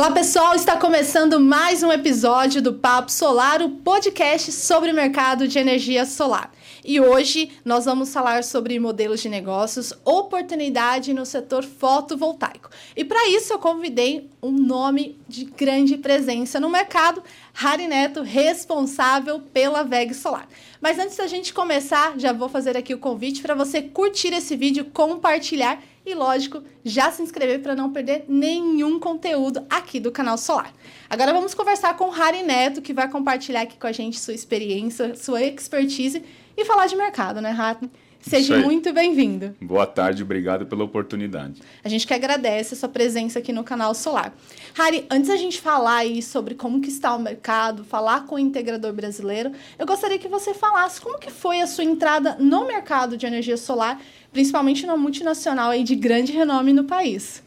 Olá pessoal, está começando mais um episódio do Papo Solar, o podcast sobre o mercado de energia solar. E hoje nós vamos falar sobre modelos de negócios, oportunidade no setor fotovoltaico. E para isso eu convidei um nome de grande presença no mercado, Harry Neto, responsável pela VEG Solar. Mas antes da gente começar, já vou fazer aqui o convite para você curtir esse vídeo, compartilhar e, lógico, já se inscrever para não perder nenhum conteúdo aqui do canal Solar. Agora vamos conversar com o Harry Neto, que vai compartilhar aqui com a gente sua experiência, sua expertise e falar de mercado, né, Harry? Seja muito bem-vindo. Boa tarde, obrigado pela oportunidade. A gente que agradece a sua presença aqui no canal Solar. Harry, antes da gente falar aí sobre como que está o mercado, falar com o integrador brasileiro, eu gostaria que você falasse como que foi a sua entrada no mercado de energia solar, principalmente numa multinacional aí de grande renome no país.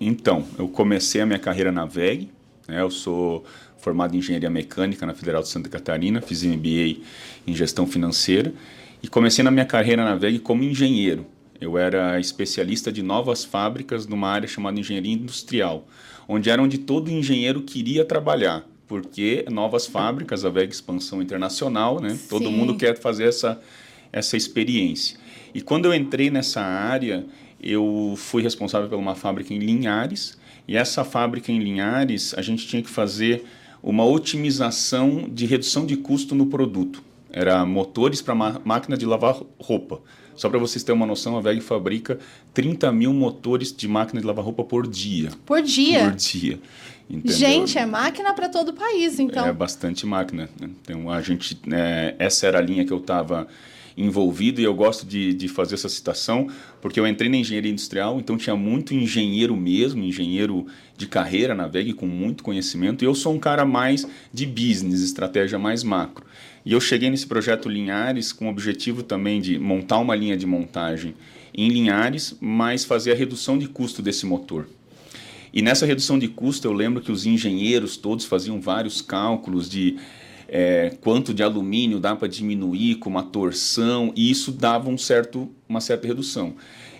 Então, eu comecei a minha carreira na VEG, né, eu sou formado em engenharia mecânica na Federal de Santa Catarina, fiz MBA em gestão financeira e comecei na minha carreira na VEG como engenheiro. Eu era especialista de novas fábricas numa área chamada engenharia industrial, onde era onde todo engenheiro queria trabalhar, porque novas fábricas, a VEG expansão internacional, né? Sim. Todo mundo quer fazer essa essa experiência. E quando eu entrei nessa área, eu fui responsável por uma fábrica em Linhares, e essa fábrica em Linhares, a gente tinha que fazer uma otimização de redução de custo no produto. Era motores para máquina de lavar roupa. Só para vocês terem uma noção, a VEG fabrica 30 mil motores de máquina de lavar roupa por dia. Por dia? Por dia. Entendeu? Gente, é máquina para todo o país, então. É bastante máquina. Né? Então, a gente, é, essa era a linha que eu estava envolvido e eu gosto de, de fazer essa citação porque eu entrei na engenharia industrial, então tinha muito engenheiro mesmo, engenheiro de carreira na VEG com muito conhecimento e eu sou um cara mais de business, estratégia mais macro. E eu cheguei nesse projeto Linhares com o objetivo também de montar uma linha de montagem em Linhares, mas fazer a redução de custo desse motor. E nessa redução de custo, eu lembro que os engenheiros todos faziam vários cálculos de é, quanto de alumínio dá para diminuir com uma torção, e isso dava um certo, uma certa redução.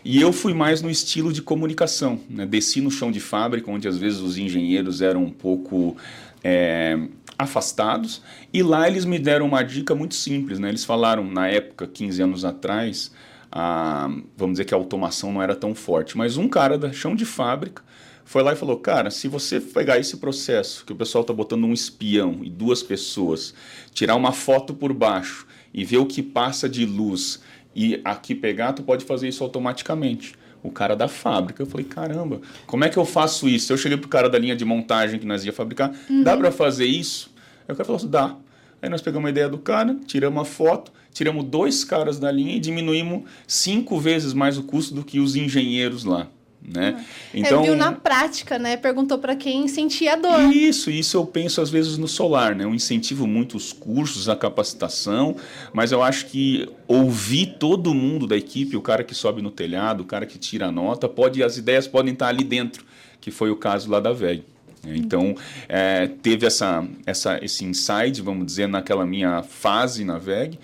E eu fui mais no estilo de comunicação. Né? Desci no chão de fábrica, onde às vezes os engenheiros eram um pouco é, afastados, e lá eles me deram uma dica muito simples. Né? Eles falaram, na época, 15 anos atrás, a, vamos dizer que a automação não era tão forte, mas um cara da chão de fábrica foi lá e falou: Cara, se você pegar esse processo, que o pessoal está botando um espião e duas pessoas, tirar uma foto por baixo e ver o que passa de luz e aqui pegar, tu pode fazer isso automaticamente. O cara da fábrica, eu falei: Caramba, como é que eu faço isso? Eu cheguei pro cara da linha de montagem que nós ia fabricar: uhum. Dá para fazer isso? Aí o cara falou assim: Dá. Aí nós pegamos a ideia do cara, tiramos a foto, tiramos dois caras da linha e diminuímos cinco vezes mais o custo do que os engenheiros lá né? É, então viu na prática, né? Perguntou para quem sentia a dor. Isso, isso eu penso às vezes no solar, né? Eu incentivo muito os cursos, a capacitação, mas eu acho que ouvir todo mundo da equipe, o cara que sobe no telhado, o cara que tira a nota, pode as ideias podem estar ali dentro, que foi o caso lá da VEG. Então, é, teve essa, essa, esse insight, vamos dizer, naquela minha fase na VEG,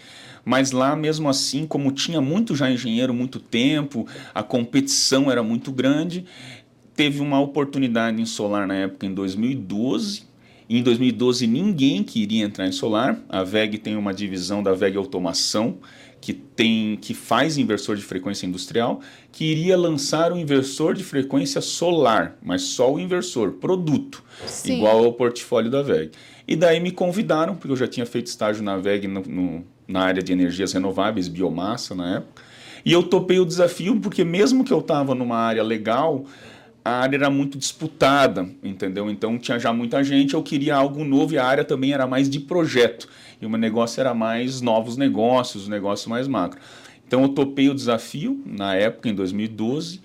mas lá mesmo assim, como tinha muito já engenheiro, muito tempo, a competição era muito grande, teve uma oportunidade em solar na época em 2012. Em 2012 ninguém queria entrar em solar. A VEG tem uma divisão da VEG Automação que tem que faz inversor de frequência industrial, que iria lançar um inversor de frequência solar, mas só o inversor, produto, Sim. igual ao portfólio da VEG. E daí me convidaram, porque eu já tinha feito estágio na VEG no, no na área de energias renováveis, biomassa na época. E eu topei o desafio porque mesmo que eu estava numa área legal, a área era muito disputada, entendeu? Então tinha já muita gente, eu queria algo novo e a área também era mais de projeto. E o meu negócio era mais novos negócios, negócio mais macro. Então eu topei o desafio na época, em 2012,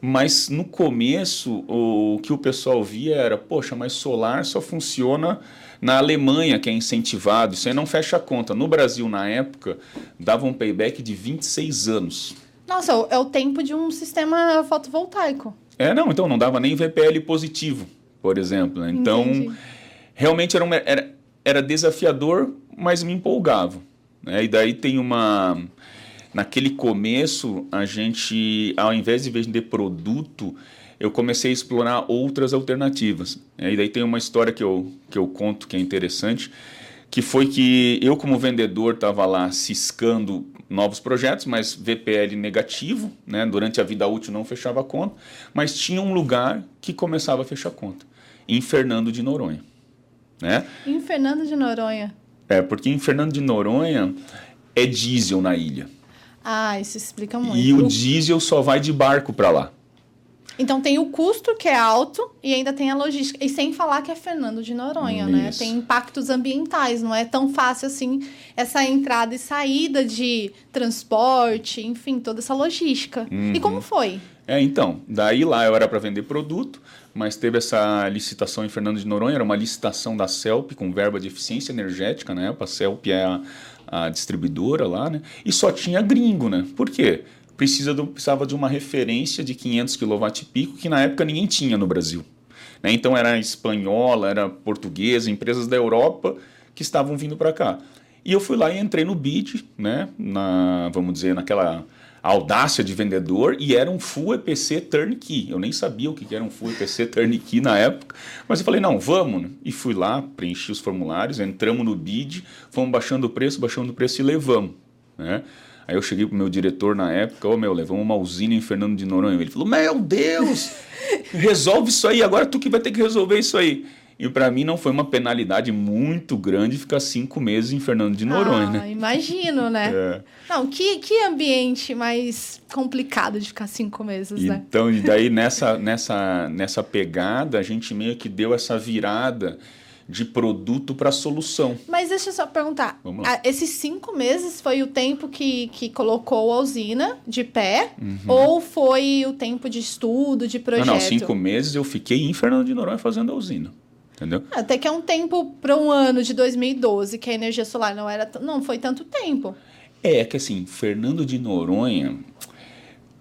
mas no começo o que o pessoal via era, poxa, mas solar só funciona na Alemanha, que é incentivado, isso aí não fecha a conta. No Brasil, na época, dava um payback de 26 anos. Nossa, é o tempo de um sistema fotovoltaico. É, não, então não dava nem VPL positivo, por exemplo. Né? Então, Entendi. realmente era, uma, era, era desafiador, mas me empolgava. Né? E daí tem uma. Naquele começo, a gente, ao invés de vender produto, eu comecei a explorar outras alternativas. E daí tem uma história que eu, que eu conto que é interessante, que foi que eu, como vendedor, estava lá ciscando novos projetos, mas VPL negativo, né? durante a vida útil não fechava a conta, mas tinha um lugar que começava a fechar a conta, em Fernando de Noronha. Né? Em Fernando de Noronha? É, porque em Fernando de Noronha é diesel na ilha. Ah, isso explica muito. E o diesel só vai de barco para lá. Então tem o custo que é alto e ainda tem a logística. E sem falar que é Fernando de Noronha, Isso. né? Tem impactos ambientais, não é tão fácil assim essa entrada e saída de transporte, enfim, toda essa logística. Uhum. E como foi? É, então, daí lá eu era para vender produto, mas teve essa licitação em Fernando de Noronha, era uma licitação da CELP com verba de eficiência energética, né? A CELP é a, a distribuidora lá, né? E só tinha gringo, né? Por quê? Precisa do, precisava de uma referência de 500 kW que na época ninguém tinha no Brasil. Né? Então era espanhola, era portuguesa, empresas da Europa que estavam vindo para cá. E eu fui lá e entrei no bid, né? na, vamos dizer, naquela audácia de vendedor, e era um full EPC turnkey. Eu nem sabia o que era um full EPC turnkey na época, mas eu falei, não, vamos. Né? E fui lá, preenchi os formulários, entramos no bid, fomos baixando o preço, baixando o preço e levamos. Né? Aí eu cheguei pro meu diretor na época, ô oh, meu, levamos uma usina em Fernando de Noronha. Ele falou, meu Deus, resolve isso aí, agora tu que vai ter que resolver isso aí. E para mim não foi uma penalidade muito grande ficar cinco meses em Fernando de Noronha, ah, né? Imagino, né? É. Não, que, que ambiente mais complicado de ficar cinco meses, né? Então, e daí nessa, nessa, nessa pegada, a gente meio que deu essa virada de produto para solução. Mas deixa eu só perguntar. Vamos lá. Esses cinco meses foi o tempo que, que colocou a usina de pé? Uhum. Ou foi o tempo de estudo, de projeto? Não, não, cinco meses eu fiquei em Fernando de Noronha fazendo a usina. Entendeu? Até que é um tempo para um ano de 2012, que a energia solar não era. Não foi tanto tempo. É, é que assim, Fernando de Noronha.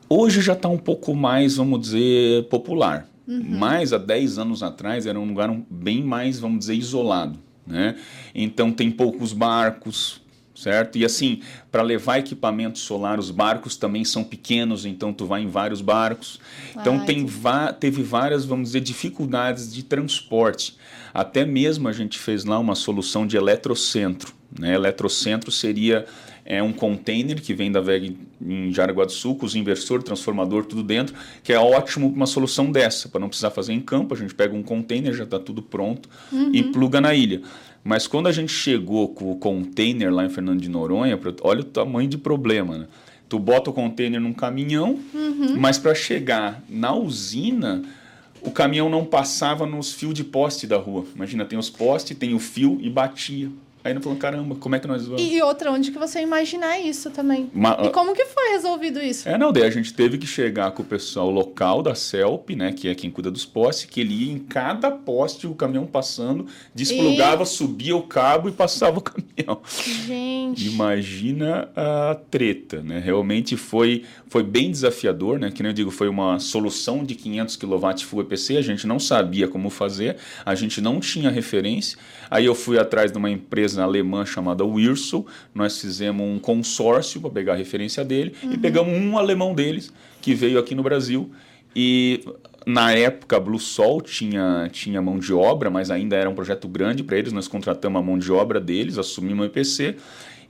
Hoje já está um pouco mais, vamos dizer, popular. Uhum. Mas há 10 anos atrás era um lugar bem mais, vamos dizer, isolado. Né? Então tem poucos barcos, certo? E assim, para levar equipamento solar, os barcos também são pequenos, então tu vai em vários barcos. Então tem teve várias, vamos dizer, dificuldades de transporte. Até mesmo a gente fez lá uma solução de eletrocentro. Né? Eletrocentro seria é um container que vem da VEG em Jaraguá do Sul, com os inversor, transformador, tudo dentro, que é ótimo uma solução dessa, para não precisar fazer em campo, a gente pega um container, já está tudo pronto uhum. e pluga na ilha. Mas quando a gente chegou com o container lá em Fernando de Noronha, olha o tamanho de problema, né? Tu bota o container num caminhão, uhum. mas para chegar na usina, o caminhão não passava nos fios de poste da rua. Imagina, tem os postes, tem o fio e batia. Aí não falou, caramba, como é que nós vamos? E outra, onde que você imaginar isso também? E como que foi resolvido isso? É, não, daí a gente teve que chegar com o pessoal local da CELP, né, que é quem cuida dos postes, que ele ia em cada poste, o caminhão passando, desplugava, e... subia o cabo e passava o caminhão. Gente. Imagina a treta, né? Realmente foi, foi bem desafiador, né? Que nem eu digo, foi uma solução de 500 kW Full EPC, a gente não sabia como fazer, a gente não tinha referência. Aí eu fui atrás de uma empresa empresa alemã chamada Wirsul. Nós fizemos um consórcio para pegar a referência dele uhum. e pegamos um alemão deles que veio aqui no Brasil. E na época, a Blue Sol tinha, tinha mão de obra, mas ainda era um projeto grande para eles. Nós contratamos a mão de obra deles, assumimos o EPC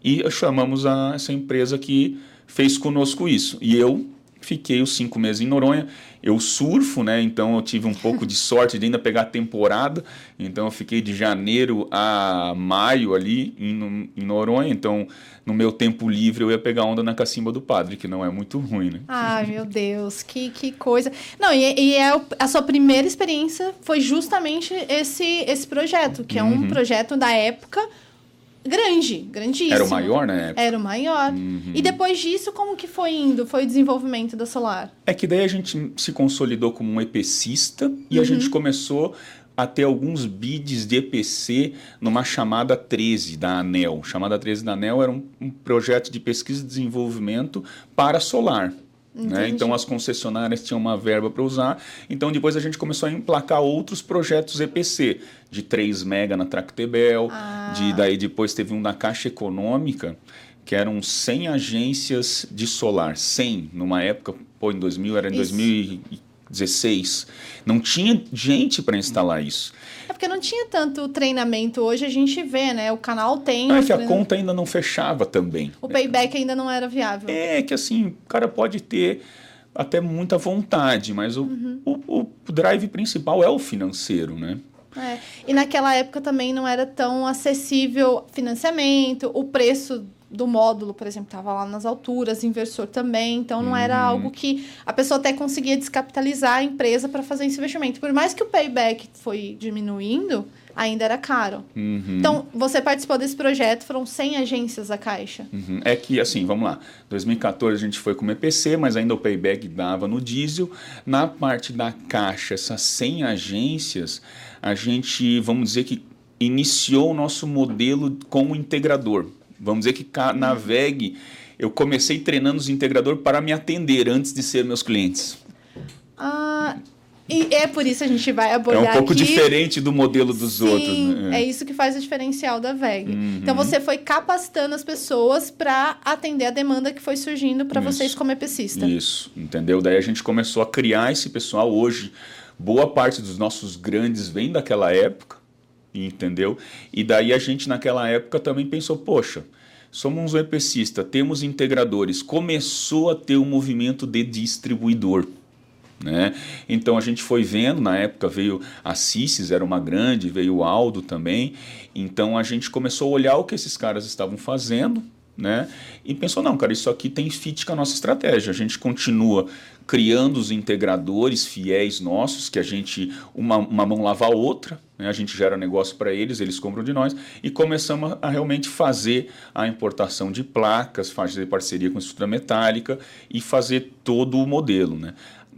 e chamamos a, essa empresa que fez conosco isso. E eu fiquei os cinco meses em Noronha. Eu surfo, né? Então eu tive um pouco de sorte de ainda pegar a temporada. Então eu fiquei de janeiro a maio ali em, em Noronha. Então no meu tempo livre eu ia pegar onda na cacimba do padre, que não é muito ruim, né? Ai, meu Deus, que, que coisa. Não, e, e é, a sua primeira experiência foi justamente esse, esse projeto, que é um uhum. projeto da época grande, grandíssimo. Era o maior, né? Era o maior. Uhum. E depois disso, como que foi indo? Foi o desenvolvimento da Solar? É que daí a gente se consolidou como um EPCista e uhum. a gente começou a ter alguns bids de EPC numa chamada 13 da ANEL. Chamada 13 da ANEL era um, um projeto de pesquisa e desenvolvimento para solar. Né? Então as concessionárias tinham uma verba para usar. Então depois a gente começou a emplacar outros projetos EPC, de 3 mega na Tractebel, ah. de daí depois teve um na Caixa Econômica, que eram 100 agências de solar, 100 numa época, pô, em 2000 era em Isso. 2000 16. Não tinha gente para instalar isso. Porque não tinha tanto treinamento. Hoje a gente vê, né? O canal tem. É que a conta ainda não fechava também. O payback ainda não era viável. É que assim, o cara pode ter até muita vontade, mas o, uhum. o, o drive principal é o financeiro, né? É. E naquela época também não era tão acessível financiamento, o preço do módulo, por exemplo, estava lá nas alturas, inversor também, então não uhum. era algo que a pessoa até conseguia descapitalizar a empresa para fazer esse investimento. Por mais que o payback foi diminuindo, ainda era caro. Uhum. Então, você participou desse projeto, foram 100 agências da Caixa. Uhum. É que, assim, vamos lá, 2014 a gente foi com o EPC, mas ainda o payback dava no diesel. Na parte da Caixa, essas 100 agências, a gente, vamos dizer que iniciou o nosso modelo como integrador. Vamos dizer que na VEG eu comecei treinando os integradores para me atender antes de ser meus clientes. Ah, e é por isso que a gente vai abordar É um pouco aqui. diferente do modelo dos Sim, outros. Né? É isso que faz o diferencial da VEG. Uhum. Então você foi capacitando as pessoas para atender a demanda que foi surgindo para vocês como EPCista. Isso, entendeu? Daí a gente começou a criar esse pessoal. Hoje, boa parte dos nossos grandes vem daquela época entendeu? E daí a gente naquela época também pensou, poxa, somos um EPCista, temos integradores, começou a ter um movimento de distribuidor. Né? Então a gente foi vendo, na época veio a Cissis, era uma grande, veio o Aldo também. Então a gente começou a olhar o que esses caras estavam fazendo, né? E pensou, não, cara, isso aqui tem fit com a nossa estratégia. A gente continua criando os integradores fiéis nossos, que a gente, uma, uma mão lava a outra, né? a gente gera negócio para eles, eles compram de nós, e começamos a, a, realmente fazer a importação de placas, fazer parceria com a estrutura metálica e fazer todo o modelo. Né?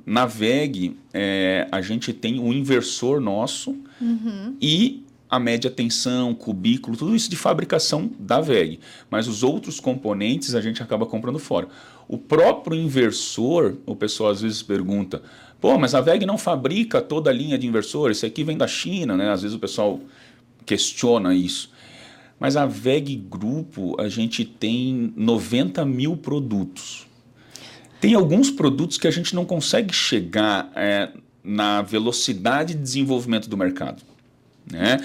Na VEG, é, a gente tem um inversor nosso uhum. e a média tensão, cubículo, tudo isso de fabricação da VEG. Mas os outros componentes a gente acaba comprando fora. O próprio inversor, o pessoal às vezes pergunta, pô, mas a VEG não fabrica toda a linha de inversores, esse aqui vem da China, né? Às vezes o pessoal questiona isso. Mas a VEG Grupo, a gente tem 90 mil produtos. Tem alguns produtos que a gente não consegue chegar é, na velocidade de desenvolvimento do mercado. Né?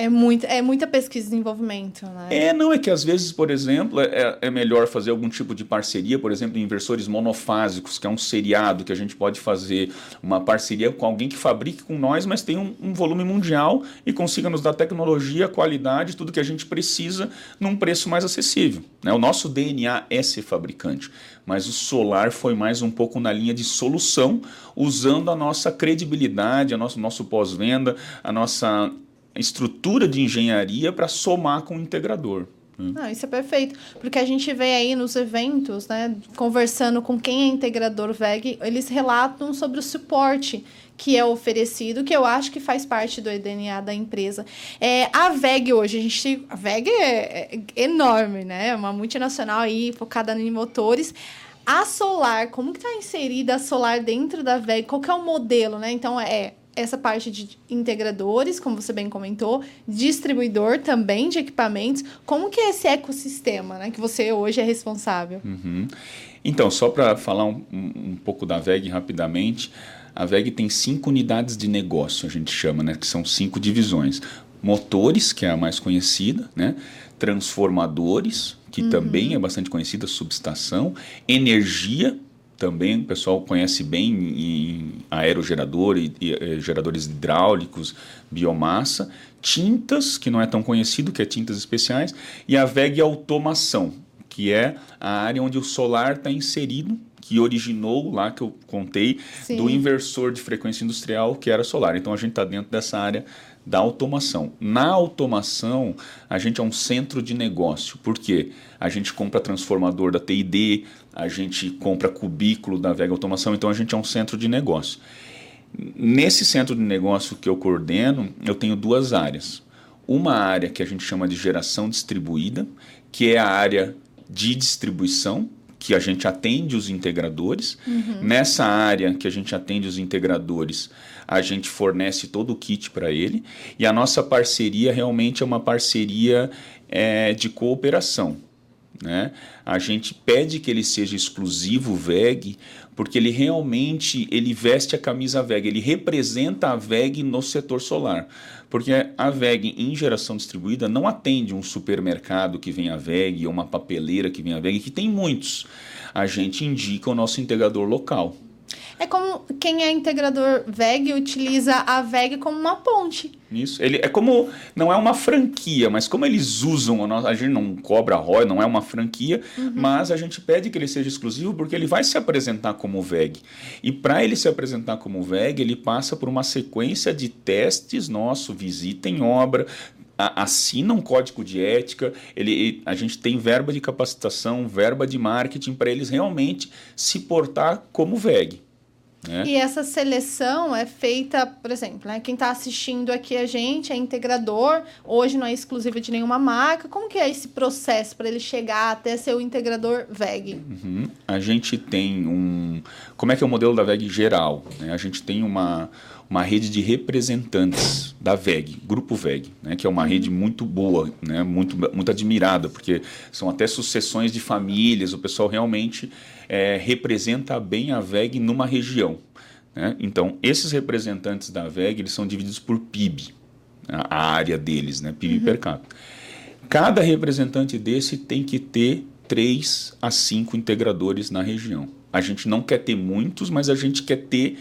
É, muito, é muita pesquisa e desenvolvimento, né? É, não, é que às vezes, por exemplo, é, é melhor fazer algum tipo de parceria, por exemplo, em inversores monofásicos, que é um seriado que a gente pode fazer uma parceria com alguém que fabrique com nós, mas tem um, um volume mundial e consiga nos dar tecnologia, qualidade, tudo que a gente precisa num preço mais acessível. Né? O nosso DNA é ser fabricante, mas o solar foi mais um pouco na linha de solução, usando a nossa credibilidade, o nosso, nosso pós-venda, a nossa estrutura de engenharia para somar com o integrador. Né? Ah, isso é perfeito, porque a gente vê aí nos eventos, né, conversando com quem é integrador VEG, eles relatam sobre o suporte que é oferecido, que eu acho que faz parte do DNA da empresa. É, a VEG hoje, a gente a VEG é, é enorme, né? É uma multinacional aí focada em motores. A Solar, como que está inserida a Solar dentro da VEG? Qual que é o modelo, né? Então, é essa parte de integradores, como você bem comentou, distribuidor também de equipamentos. Como que é esse ecossistema, né, que você hoje é responsável? Uhum. Então, só para falar um, um, pouco da VEG rapidamente, a VEG tem cinco unidades de negócio, a gente chama, né, que são cinco divisões. Motores, que é a mais conhecida, né? transformadores, que uhum. também é bastante conhecida, subestação, energia, também o pessoal conhece bem em aerogerador e, e, eh, geradores hidráulicos, biomassa, tintas, que não é tão conhecido, que é tintas especiais, e a VEG Automação, que é a área onde o solar está inserido, que originou lá que eu contei Sim. do inversor de frequência industrial que era solar. Então a gente está dentro dessa área da automação. Na automação, a gente é um centro de negócio, porque a gente compra transformador da TID, a gente compra cubículo da Vega Automação, então a gente é um centro de negócio. Nesse centro de negócio que eu coordeno, eu tenho duas áreas. Uma área que a gente chama de geração distribuída, que é a área de distribuição, que a gente atende os integradores. Uhum. Nessa área que a gente atende os integradores, a gente fornece todo o kit para ele. E a nossa parceria realmente é uma parceria é, de cooperação. Né? A gente pede que ele seja exclusivo VEG, porque ele realmente ele veste a camisa VEG, ele representa a VEG no setor solar. Porque a VEG em geração distribuída não atende um supermercado que vem a VEG ou uma papeleira que vem a VEG, que tem muitos. A gente indica o nosso integrador local. É como quem é integrador VEG utiliza a VEG como uma ponte. Isso. Ele é como. Não é uma franquia, mas como eles usam. A, gente não cobra ROI, não é uma franquia, uhum. mas a gente pede que ele seja exclusivo porque ele vai se apresentar como VEG. E para ele se apresentar como VEG, ele passa por uma sequência de testes nosso, visita em obra, assina um código de ética, ele, a gente tem verba de capacitação, verba de marketing para eles realmente se portar como VEG. Né? E essa seleção é feita, por exemplo, né, quem está assistindo aqui a gente é integrador, hoje não é exclusivo de nenhuma marca. Como que é esse processo para ele chegar até ser o integrador VEG? Uhum. A gente tem um... Como é que é o modelo da VEG geral? Né? A gente tem uma, uma rede de representantes da VEG, Grupo VEG, né? que é uma rede muito boa, né? muito, muito admirada, porque são até sucessões de famílias, o pessoal realmente é, representa bem a VEG numa região. Né? Então, esses representantes da VEG eles são divididos por PIB, a área deles, né? PIB uhum. per capita. Cada representante desse tem que ter três a cinco integradores na região. A gente não quer ter muitos, mas a gente quer ter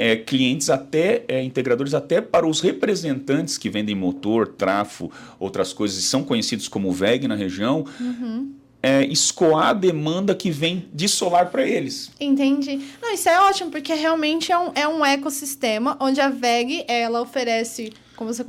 é, clientes até é, integradores até para os representantes que vendem motor, trafo, outras coisas e são conhecidos como VEG na região. Uhum é, escoar a demanda que vem de solar para eles. Entendi. Não, isso é ótimo, porque realmente é um, é um ecossistema onde a VEG ela oferece como você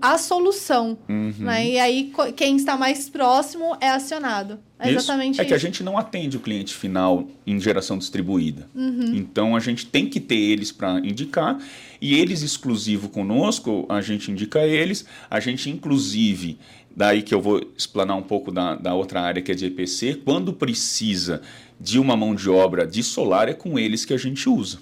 a solução. Uhum. Né? E aí, quem está mais próximo é acionado. É exatamente isso. É isso. que a gente não atende o cliente final em geração distribuída. Uhum. Então, a gente tem que ter eles para indicar. E eles, exclusivo conosco, a gente indica eles. A gente, inclusive, daí que eu vou explanar um pouco da, da outra área que é de EPC, quando precisa de uma mão de obra de solar, é com eles que a gente usa.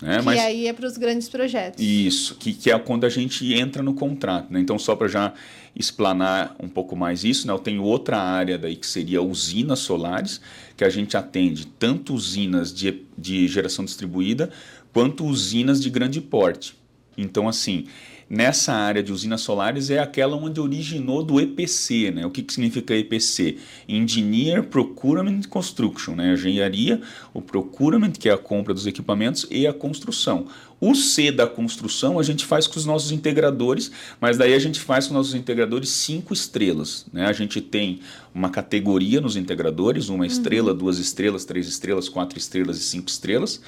Né? Que Mas, aí é para os grandes projetos. Isso, que, que é quando a gente entra no contrato. Né? Então, só para já explanar um pouco mais isso, né? eu tenho outra área daí que seria usinas solares, que a gente atende tanto usinas de, de geração distribuída quanto usinas de grande porte. Então, assim, nessa área de usinas solares é aquela onde originou do EPC. Né? O que, que significa EPC? Engineer Procurement Construction, né? engenharia, o procurement, que é a compra dos equipamentos, e a construção. O C da construção a gente faz com os nossos integradores, mas daí a gente faz com os nossos integradores cinco estrelas. Né? A gente tem uma categoria nos integradores, uma estrela, uhum. duas estrelas, três estrelas, quatro estrelas e cinco estrelas.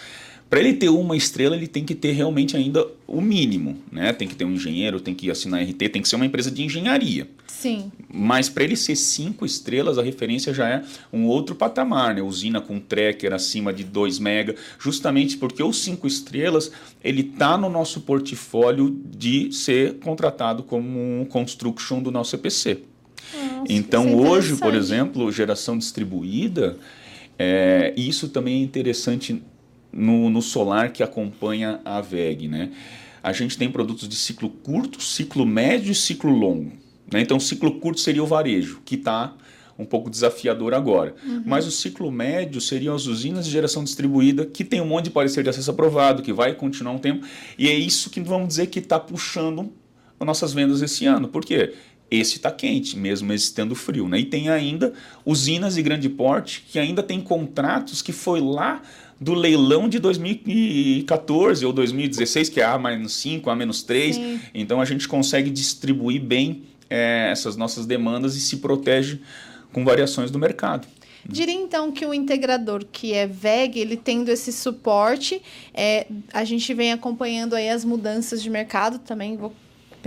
Para ele ter uma estrela, ele tem que ter realmente ainda o mínimo, né? Tem que ter um engenheiro, tem que assinar RT, tem que ser uma empresa de engenharia. Sim. Mas para ele ser cinco estrelas, a referência já é um outro patamar, né? Usina com tracker acima de 2 mega, justamente porque os cinco estrelas, ele tá no nosso portfólio de ser contratado como um construction do nosso EPC. Nossa, então é hoje, por exemplo, geração distribuída, é, isso também é interessante no, no solar que acompanha a VEG. Né? A gente tem produtos de ciclo curto, ciclo médio e ciclo longo. Né? Então, o ciclo curto seria o varejo, que está um pouco desafiador agora. Uhum. Mas o ciclo médio seriam as usinas de geração distribuída, que tem um monte de parecer de acesso aprovado, que vai continuar um tempo. E é isso que vamos dizer que está puxando as nossas vendas esse ano. Por quê? Esse está quente, mesmo estando frio. Né? E tem ainda usinas de grande porte que ainda tem contratos que foi lá do leilão de 2014 ou 2016, que é A-5, A-3. Sim. Então a gente consegue distribuir bem é, essas nossas demandas e se protege com variações do mercado. Diria então que o integrador que é VEG, ele tendo esse suporte, é, a gente vem acompanhando aí as mudanças de mercado também, vou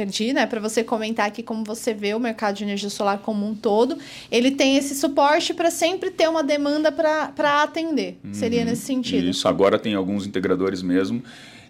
perdi, né, para você comentar aqui como você vê o mercado de energia solar como um todo. Ele tem esse suporte para sempre ter uma demanda para atender. Uhum, Seria nesse sentido. Isso, agora tem alguns integradores mesmo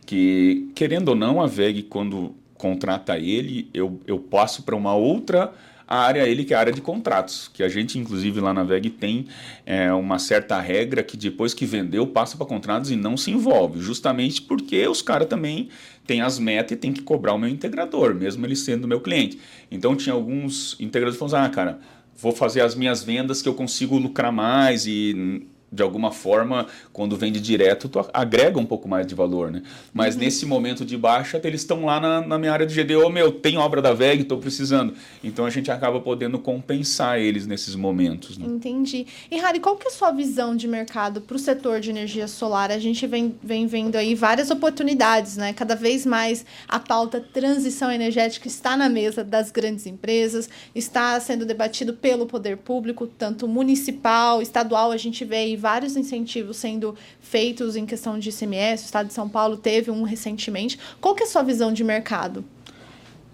que, querendo ou não, a VEG, quando contrata ele, eu, eu passo para uma outra a área ele que é a área de contratos, que a gente inclusive lá na VEG tem é, uma certa regra que depois que vendeu passa para contratos e não se envolve, justamente porque os caras também têm as metas e tem que cobrar o meu integrador, mesmo ele sendo meu cliente. Então tinha alguns integradores que falaram, ah cara, vou fazer as minhas vendas que eu consigo lucrar mais e de alguma forma, quando vende direto, tu agrega um pouco mais de valor, né? Mas uhum. nesse momento de baixa, eles estão lá na, na, minha área de GDO, meu, tem obra da VEG, estou precisando. Então a gente acaba podendo compensar eles nesses momentos. Né? Entendi. E Harry, qual que é a sua visão de mercado para o setor de energia solar? A gente vem, vem vendo aí várias oportunidades, né? Cada vez mais a pauta transição energética está na mesa das grandes empresas, está sendo debatido pelo poder público, tanto municipal, estadual, a gente vê aí vários incentivos sendo feitos em questão de ICMS. O Estado de São Paulo teve um recentemente. Qual que é a sua visão de mercado?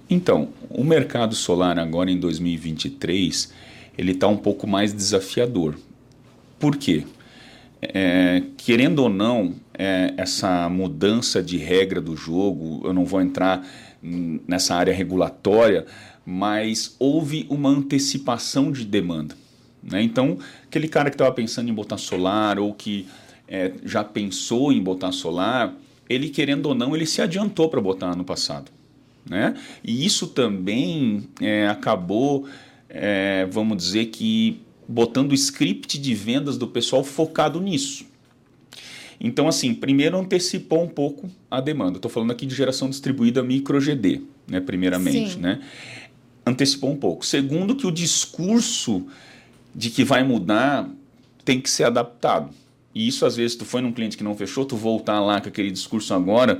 Então, o mercado solar agora em 2023, ele está um pouco mais desafiador. Por quê? É, querendo ou não, é, essa mudança de regra do jogo, eu não vou entrar nessa área regulatória, mas houve uma antecipação de demanda. Né? Então, aquele cara que estava pensando em botar solar ou que é, já pensou em botar solar, ele querendo ou não, ele se adiantou para botar no passado. Né? E isso também é, acabou, é, vamos dizer que, botando o script de vendas do pessoal focado nisso. Então, assim, primeiro antecipou um pouco a demanda. Estou falando aqui de geração distribuída micro GD, né, primeiramente. Né? Antecipou um pouco. Segundo, que o discurso de que vai mudar tem que ser adaptado. E isso, às vezes, tu foi num cliente que não fechou, tu voltar lá com aquele discurso agora,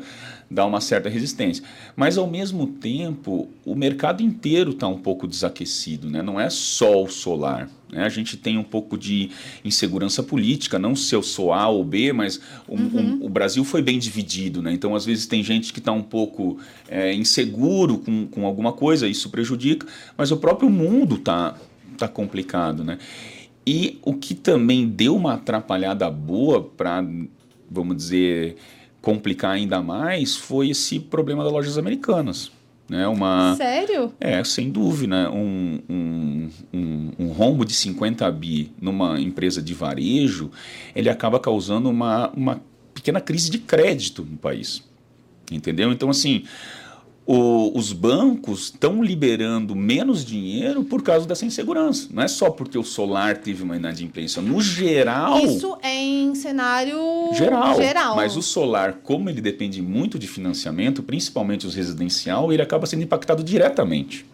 dá uma certa resistência. Mas, ao mesmo tempo, o mercado inteiro está um pouco desaquecido, né? não é só o solar. Né? A gente tem um pouco de insegurança política, não se eu sou A ou B, mas o, uhum. o, o Brasil foi bem dividido. Né? Então, às vezes, tem gente que está um pouco é, inseguro com, com alguma coisa, isso prejudica, mas o próprio mundo está tá complicado, né? E o que também deu uma atrapalhada boa para, vamos dizer, complicar ainda mais foi esse problema das lojas americanas. Né, uma, Sério? É, sem dúvida. Um, um, um, um, rombo de 50 bi numa empresa de varejo, ele acaba causando uma, uma pequena crise de crédito no país. Entendeu? Então, assim, o, os bancos estão liberando menos dinheiro por causa dessa insegurança. Não é só porque o solar teve uma inadimplência. No geral. Isso é em cenário geral. geral. Mas o solar, como ele depende muito de financiamento, principalmente os residencial, ele acaba sendo impactado diretamente.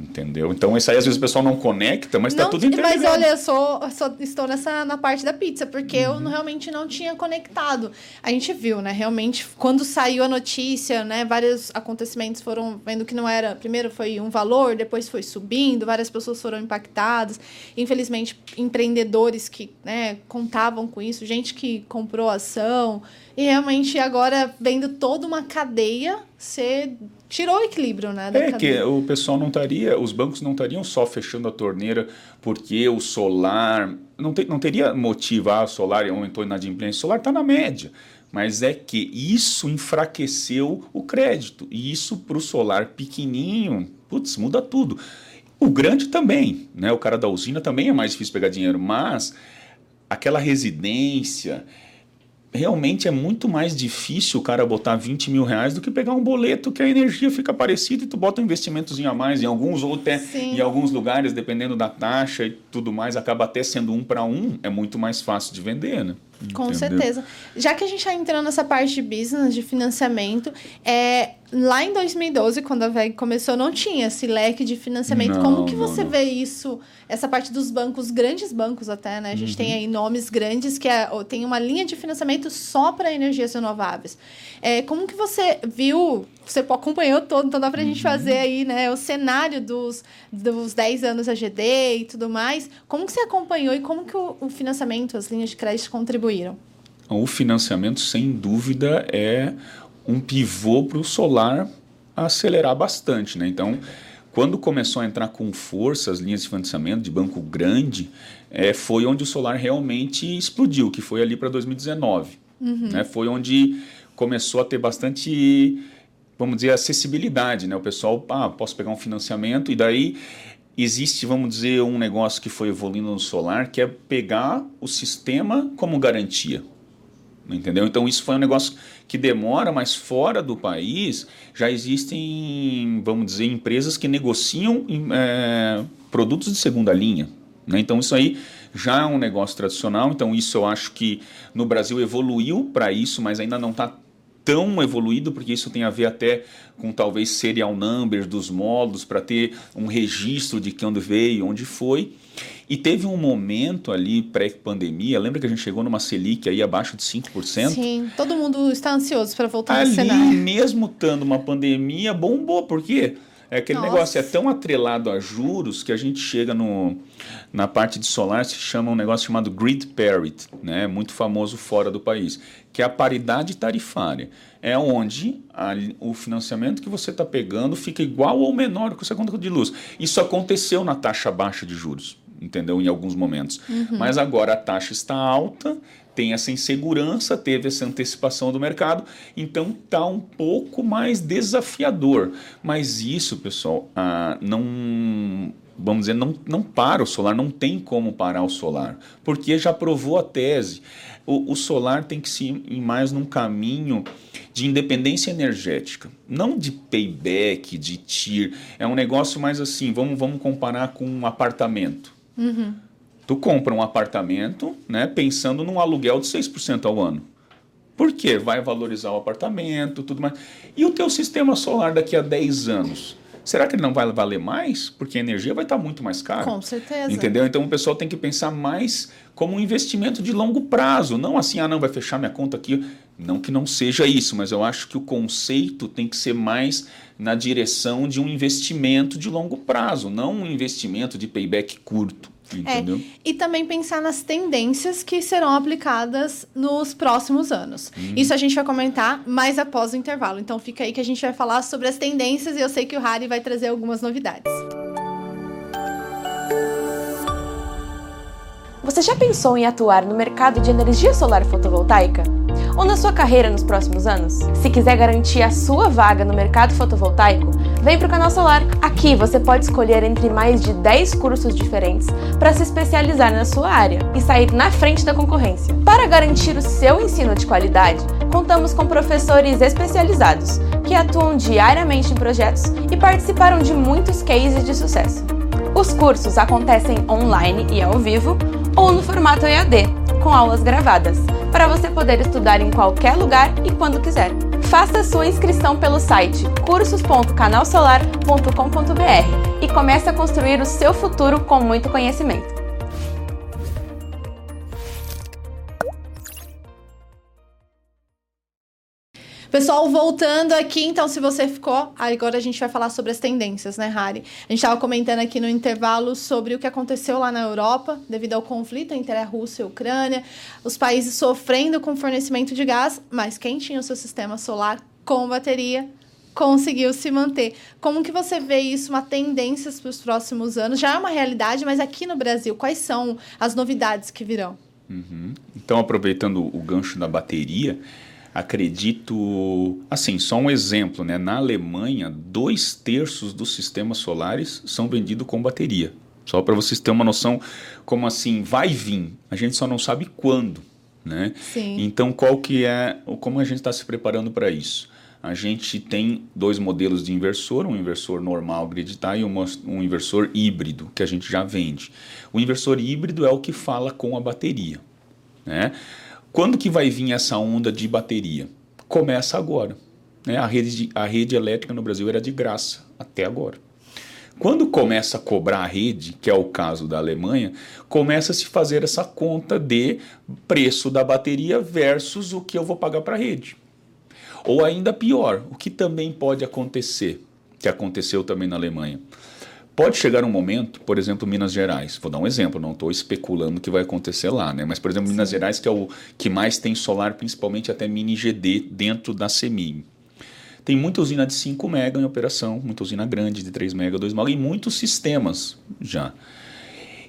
Entendeu? Então, isso aí às vezes o pessoal não conecta, mas está tudo interligado. Mas olha, eu sou, estou nessa na parte da pizza, porque uhum. eu realmente não tinha conectado. A gente viu, né? Realmente, quando saiu a notícia, né? Vários acontecimentos foram vendo que não era. Primeiro foi um valor, depois foi subindo, várias pessoas foram impactadas. Infelizmente, empreendedores que né, contavam com isso, gente que comprou ação. E realmente agora vendo toda uma cadeia ser tirou o equilíbrio, né? é que o pessoal não estaria, os bancos não estariam só fechando a torneira porque o solar não, te, não teria motivar o solar aumentou inadimplência. O solar está na média, mas é que isso enfraqueceu o crédito e isso para o solar pequenininho, putz, muda tudo. O grande também, né? O cara da usina também é mais difícil pegar dinheiro, mas aquela residência realmente é muito mais difícil o cara botar 20 mil reais do que pegar um boleto que a energia fica parecida e tu bota um investimentozinho a mais em alguns ou até Sim. em alguns lugares, dependendo da taxa e tudo mais, acaba até sendo um para um, é muito mais fácil de vender, né? Com Entendeu? certeza. Já que a gente está entrando nessa parte de business, de financiamento, é, lá em 2012, quando a VEG começou, não tinha esse leque de financiamento. Não, Como que você não, vê isso, essa parte dos bancos, grandes bancos até, né? A gente uhum. tem aí nomes grandes que é, tem uma linha de financiamento só para energias renováveis. É, como que você viu, você acompanhou todo, então dá para a uhum. gente fazer aí, né, o cenário dos, dos 10 anos AGD e tudo mais. Como que você acompanhou e como que o, o financiamento, as linhas de crédito contribuíram? O financiamento, sem dúvida, é um pivô para o solar acelerar bastante. Né? Então, quando começou a entrar com força as linhas de financiamento de banco grande, é, foi onde o solar realmente explodiu, que foi ali para 2019. Uhum. Né? Foi onde começou a ter bastante, vamos dizer, acessibilidade. Né? O pessoal, ah, posso pegar um financiamento, e daí existe, vamos dizer, um negócio que foi evoluindo no solar, que é pegar o sistema como garantia. Entendeu? Então isso foi um negócio que demora, mas fora do país já existem, vamos dizer, empresas que negociam é, produtos de segunda linha. Né? Então isso aí já é um negócio tradicional. Então isso eu acho que no Brasil evoluiu para isso, mas ainda não está tão evoluído, porque isso tem a ver até com talvez serial number dos módulos, para ter um registro de quando veio, onde foi. E teve um momento ali pré-pandemia, lembra que a gente chegou numa Selic aí abaixo de 5%? Sim, todo mundo está ansioso para voltar ali, ao cenário. mesmo estando uma pandemia, bombou, por quê? É aquele Nossa. negócio é tão atrelado a juros que a gente chega no, na parte de solar, se chama um negócio chamado grid parity, né? muito famoso fora do país, que é a paridade tarifária. É onde a, o financiamento que você está pegando fica igual ou menor que o seu conta de luz. Isso aconteceu na taxa baixa de juros entendeu? Em alguns momentos. Uhum. Mas agora a taxa está alta, tem essa insegurança, teve essa antecipação do mercado, então está um pouco mais desafiador. Mas isso, pessoal, ah, não vamos dizer, não, não para o solar, não tem como parar o solar, porque já provou a tese. O, o solar tem que se ir mais num caminho de independência energética, não de payback, de TIR. É um negócio mais assim, vamos, vamos comparar com um apartamento. Uhum. Tu compra um apartamento, né, pensando num aluguel de 6% ao ano. Por quê? Vai valorizar o apartamento, tudo mais. E o teu sistema solar daqui a 10 anos? Será que ele não vai valer mais? Porque a energia vai estar muito mais cara. Com certeza. Entendeu? Então o pessoal tem que pensar mais como um investimento de longo prazo. Não assim, ah, não, vai fechar minha conta aqui. Não que não seja isso, mas eu acho que o conceito tem que ser mais na direção de um investimento de longo prazo, não um investimento de payback curto. Entendeu? É, e também pensar nas tendências que serão aplicadas nos próximos anos. Hum. Isso a gente vai comentar mais após o intervalo. Então fica aí que a gente vai falar sobre as tendências e eu sei que o Harry vai trazer algumas novidades. Você já pensou em atuar no mercado de energia solar fotovoltaica? ou na sua carreira nos próximos anos? Se quiser garantir a sua vaga no mercado fotovoltaico, vem para o Canal Solar. Aqui você pode escolher entre mais de 10 cursos diferentes para se especializar na sua área e sair na frente da concorrência. Para garantir o seu ensino de qualidade, contamos com professores especializados que atuam diariamente em projetos e participaram de muitos cases de sucesso. Os cursos acontecem online e ao vivo ou no formato EAD, com aulas gravadas para você poder estudar em qualquer lugar e quando quiser. Faça sua inscrição pelo site cursos.canalsolar.com.br e comece a construir o seu futuro com muito conhecimento. Pessoal, voltando aqui, então, se você ficou, agora a gente vai falar sobre as tendências, né, Harry? A gente estava comentando aqui no intervalo sobre o que aconteceu lá na Europa, devido ao conflito entre a Rússia e a Ucrânia, os países sofrendo com fornecimento de gás, mas quem tinha o seu sistema solar com bateria conseguiu se manter. Como que você vê isso, uma tendência para os próximos anos? Já é uma realidade, mas aqui no Brasil, quais são as novidades que virão? Uhum. Então, aproveitando o gancho da bateria, acredito, assim, só um exemplo, né? Na Alemanha, dois terços dos sistemas solares são vendidos com bateria. Só para vocês terem uma noção, como assim, vai vir, a gente só não sabe quando, né? Sim. Então, qual que é, como a gente está se preparando para isso? A gente tem dois modelos de inversor, um inversor normal grid tie e um, um inversor híbrido, que a gente já vende. O inversor híbrido é o que fala com a bateria, né? Quando que vai vir essa onda de bateria? Começa agora. Né? A, rede de, a rede elétrica no Brasil era de graça até agora. Quando começa a cobrar a rede, que é o caso da Alemanha, começa a se fazer essa conta de preço da bateria versus o que eu vou pagar para a rede. Ou ainda pior, o que também pode acontecer, que aconteceu também na Alemanha. Pode chegar um momento, por exemplo, Minas Gerais. Vou dar um exemplo, não estou especulando o que vai acontecer lá, né? Mas, por exemplo, Sim. Minas Gerais, que é o que mais tem solar, principalmente até mini GD dentro da CEMIG. Tem muita usina de 5 mega em operação, muita usina grande de 3 mega, 2 mega, e muitos sistemas já.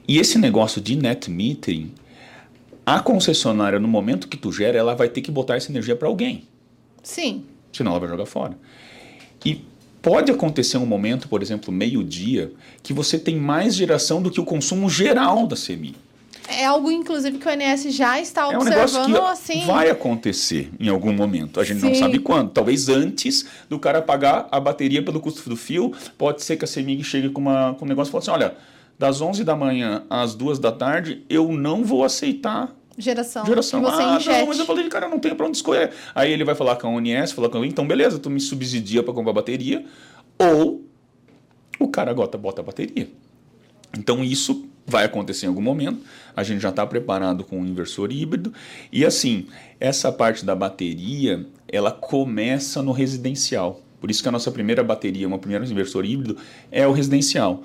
E esse negócio de net metering, a concessionária, no momento que tu gera, ela vai ter que botar essa energia para alguém. Sim. Senão ela vai jogar fora. E Pode acontecer um momento, por exemplo, meio-dia, que você tem mais geração do que o consumo geral da CMI. É algo, inclusive, que o INS já está É um observando, negócio que assim. vai acontecer em algum momento. A gente não Sim. sabe quando. Talvez antes do cara pagar a bateria pelo custo do fio, pode ser que a CEMIG chegue com, uma, com um negócio e fale assim: olha, das 11 da manhã às 2 da tarde, eu não vou aceitar Geração. geração. Que você ah, injete. não, mas eu falei, cara, não tem pra onde escolher. Aí ele vai falar com a ONS, falar com a então beleza, tu me subsidia para comprar bateria, ou o cara bota, bota a bateria. Então isso vai acontecer em algum momento. A gente já está preparado com o inversor híbrido. E assim, essa parte da bateria, ela começa no residencial. Por isso que a nossa primeira bateria, uma primeira inversor híbrido, é o residencial.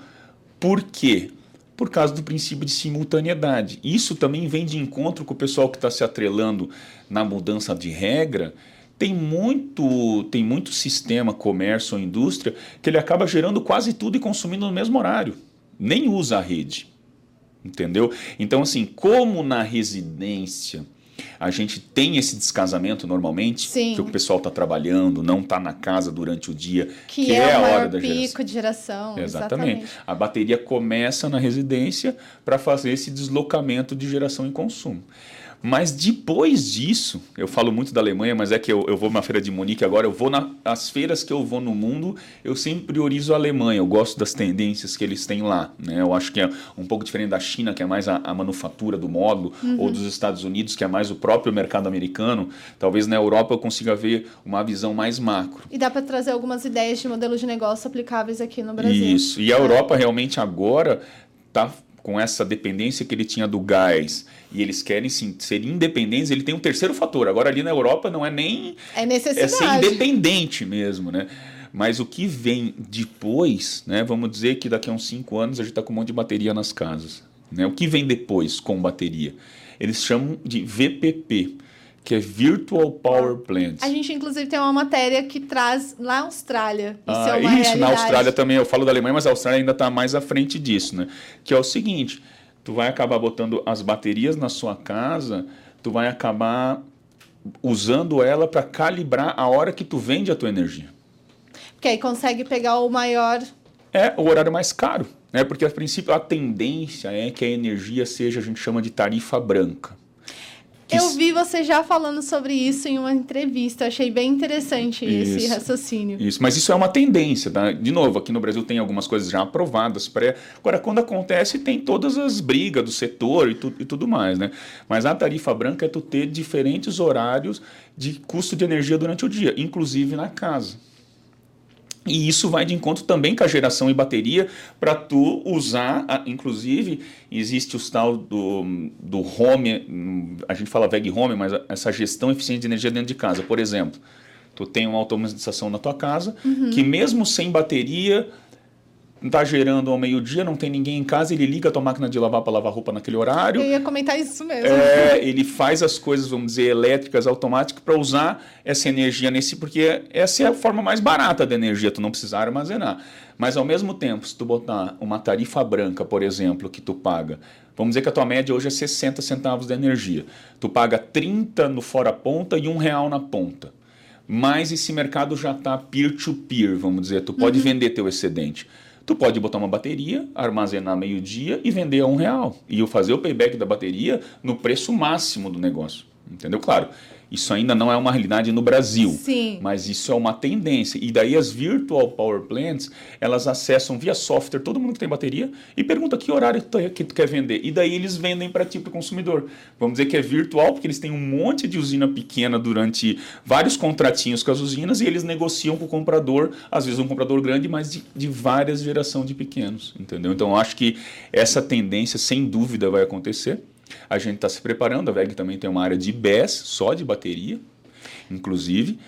Por quê? Por causa do princípio de simultaneidade. Isso também vem de encontro com o pessoal que está se atrelando na mudança de regra. Tem muito, tem muito sistema, comércio ou indústria que ele acaba gerando quase tudo e consumindo no mesmo horário. Nem usa a rede. Entendeu? Então, assim, como na residência a gente tem esse descasamento normalmente, Sim. que o pessoal está trabalhando, não está na casa durante o dia, Que, é, a o hora da pico geração. de geração. Exatamente. A bateria começa na residência para fazer esse deslocamento de geração e consumo. Mas depois disso, eu falo muito da Alemanha, mas é que eu, eu vou na feira de Munique agora, eu vou nas feiras que eu vou no mundo, eu sempre priorizo a Alemanha, eu gosto das tendências que eles têm lá. Né? Eu acho que é um pouco diferente da China, que é mais a, a manufatura do módulo, ou dos Estados Unidos, que é mais o próprio mercado americano. Talvez na Europa eu consiga ver uma visão mais macro. E dá para trazer algumas ideias de modelo de negócio aplicáveis aqui no Brasil. Isso. E a Europa realmente agora está com essa dependência que ele tinha do gás e eles querem sim, ser independentes, ele tem um terceiro fator. Agora ali na Europa não é nem É é necessidade. ser independente mesmo, né? Mas o que vem depois, né? Vamos dizer que daqui a uns 5 anos a gente está com um monte de bateria nas casas. Né? O que vem depois com bateria? Eles chamam de VPP, que é Virtual Power Plant. A gente, inclusive, tem uma matéria que traz lá na Austrália. Isso Ah, é isso, na realidade. Austrália também, eu falo da Alemanha, mas a Austrália ainda está mais à frente disso, né? Que é o seguinte, tu vai acabar botando as baterias na sua casa, tu vai acabar usando ela para calibrar a hora que tu vende a tua energia. Porque aí consegue pegar o maior. É o horário mais caro, né? Porque a princípio a tendência é que a energia seja, a gente chama de tarifa branca. Que Eu vi você já falando sobre isso em uma entrevista. Achei bem interessante esse Isso. raciocínio. Isso, mas isso é uma tendência, tá? De novo, aqui no Brasil tem algumas coisas já aprovadas. Pré... Agora, quando acontece, tem todas as brigas do setor e, tu, e tudo mais, né? Mas a tarifa branca é tu ter diferentes horários de custo de energia durante o dia, inclusive na casa. E isso vai de encontro também com a geração e bateria para tu usar, inclusive, existe o tal do, do home, a gente fala VEG home, mas essa gestão eficiente de energia dentro de casa. Por exemplo, tu tem uma automatização na tua casa que mesmo sem bateria está gerando ao meio-dia, não tem ninguém em casa, ele liga a tua máquina de lavar para lavar roupa naquele horário. Eu ia comentar isso mesmo. É, ele faz as coisas, vamos dizer, elétricas, automáticas, para usar essa energia nesse, porque essa é a forma mais barata da energia, tu não precisa armazenar. Mas ao mesmo tempo, se tu botar uma tarifa branca, por exemplo, que tu paga, vamos dizer que a tua média hoje é 60 centavos de energia. Tu paga 30 no fora ponta e um real na ponta. Mas esse mercado já está peer-to-peer, vamos dizer, tu pode vender teu excedente. Tu pode botar uma bateria, armazenar meio-dia e vender a um real. E eu fazer o payback da bateria no preço máximo do negócio. Entendeu? Claro, isso ainda não é uma realidade no Brasil. Sim. Mas isso é uma tendência. E daí as virtual power plants, elas acessam via software todo mundo que tem bateria e pergunta que horário que tu quer vender. E daí eles vendem para ti, para o consumidor. Vamos dizer que é virtual, porque eles têm um monte de usina pequena durante vários contratinhos com as usinas e eles negociam com o comprador, às vezes um comprador grande, mas de, de várias geração de pequenos. Entendeu? Então eu acho que essa tendência, sem dúvida, vai acontecer. A gente está se preparando, a VEG também tem uma área de BES, só de bateria, inclusive.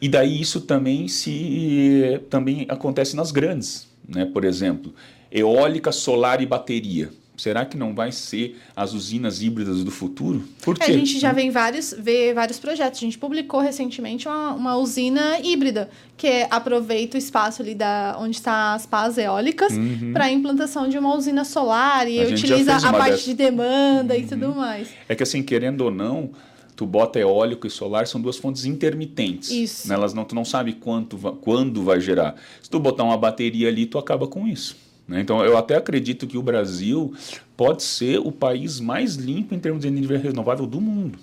E daí isso também se também acontece nas grandes, né? Por exemplo, eólica, solar e bateria. Será que não vai ser as usinas híbridas do futuro? Por É, quê? a gente já vem vários, vê vários projetos. A gente publicou recentemente uma, uma usina híbrida, que aproveita o espaço ali da, onde estão as pás eólicas para a implantação de uma usina solar e Uhum. A utiliza a parte dessas. de demanda e tudo mais. É que assim, querendo ou não, tu bota eólico e solar são duas fontes intermitentes. Isso. Né? Elas não, tu não sabe quanto, quando vai gerar. Se tu botar uma bateria ali, tu acaba com isso. Né? Então, eu até acredito que o Brasil pode ser o país mais limpo em termos de energia renovável do mundo.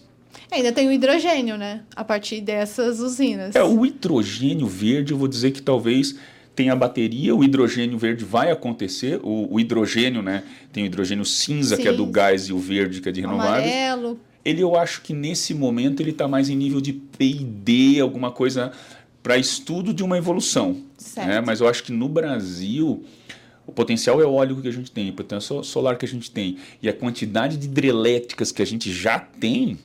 Ainda tem o hidrogênio, né? A partir dessas usinas. É, o hidrogênio verde, eu vou dizer que talvez tenha a bateria, o hidrogênio verde vai acontecer, o, o hidrogênio, né? Tem o hidrogênio cinza, Sim. que é do gás, e o verde, que é de renováveis. Amarelo. Ele, eu acho que nesse momento, ele está mais em nível de P&D, alguma coisa para estudo de uma evolução. Certo. Né? Mas eu acho que no Brasil o potencial eólico que a gente tem, o potencial solar que a gente tem e a quantidade de hidrelétricas que a gente já tem,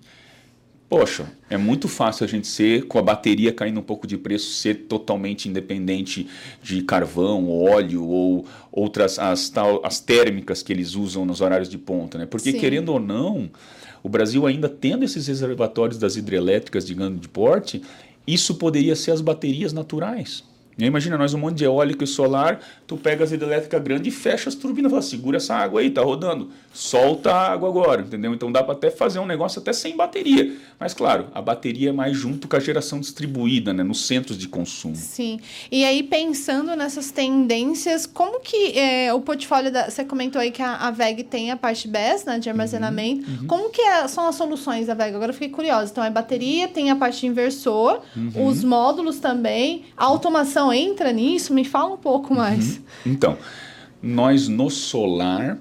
poxa, é muito fácil a gente ser, com a bateria caindo um pouco de preço, ser totalmente independente de carvão, óleo ou outras, as, tal, as térmicas que eles usam nos horários de ponta, né? Porque Sim. querendo ou não, o Brasil ainda tendo esses reservatórios das hidrelétricas de grande porte, isso poderia ser as baterias naturais. Imagina nós um monte de eólico e solar, tu pega as hidrelétricas grandes e fecha as turbinas, fala, segura essa água aí, tá rodando, solta a água agora, entendeu? Então dá para até fazer um negócio até sem bateria. Mas claro, a bateria é mais junto com a geração distribuída, né, nos centros de consumo. Sim. E aí pensando nessas tendências, como que é, o portfólio da, você comentou aí que a, a VEG tem a parte BES, né, de armazenamento. Uhum, uhum. Como que é, são as soluções da VEG? Agora eu fiquei curiosa. Então é bateria, tem a parte inversor, uhum. os módulos também, a automação entra nisso? Me fala um pouco mais. Uhum. Então, nós no solar,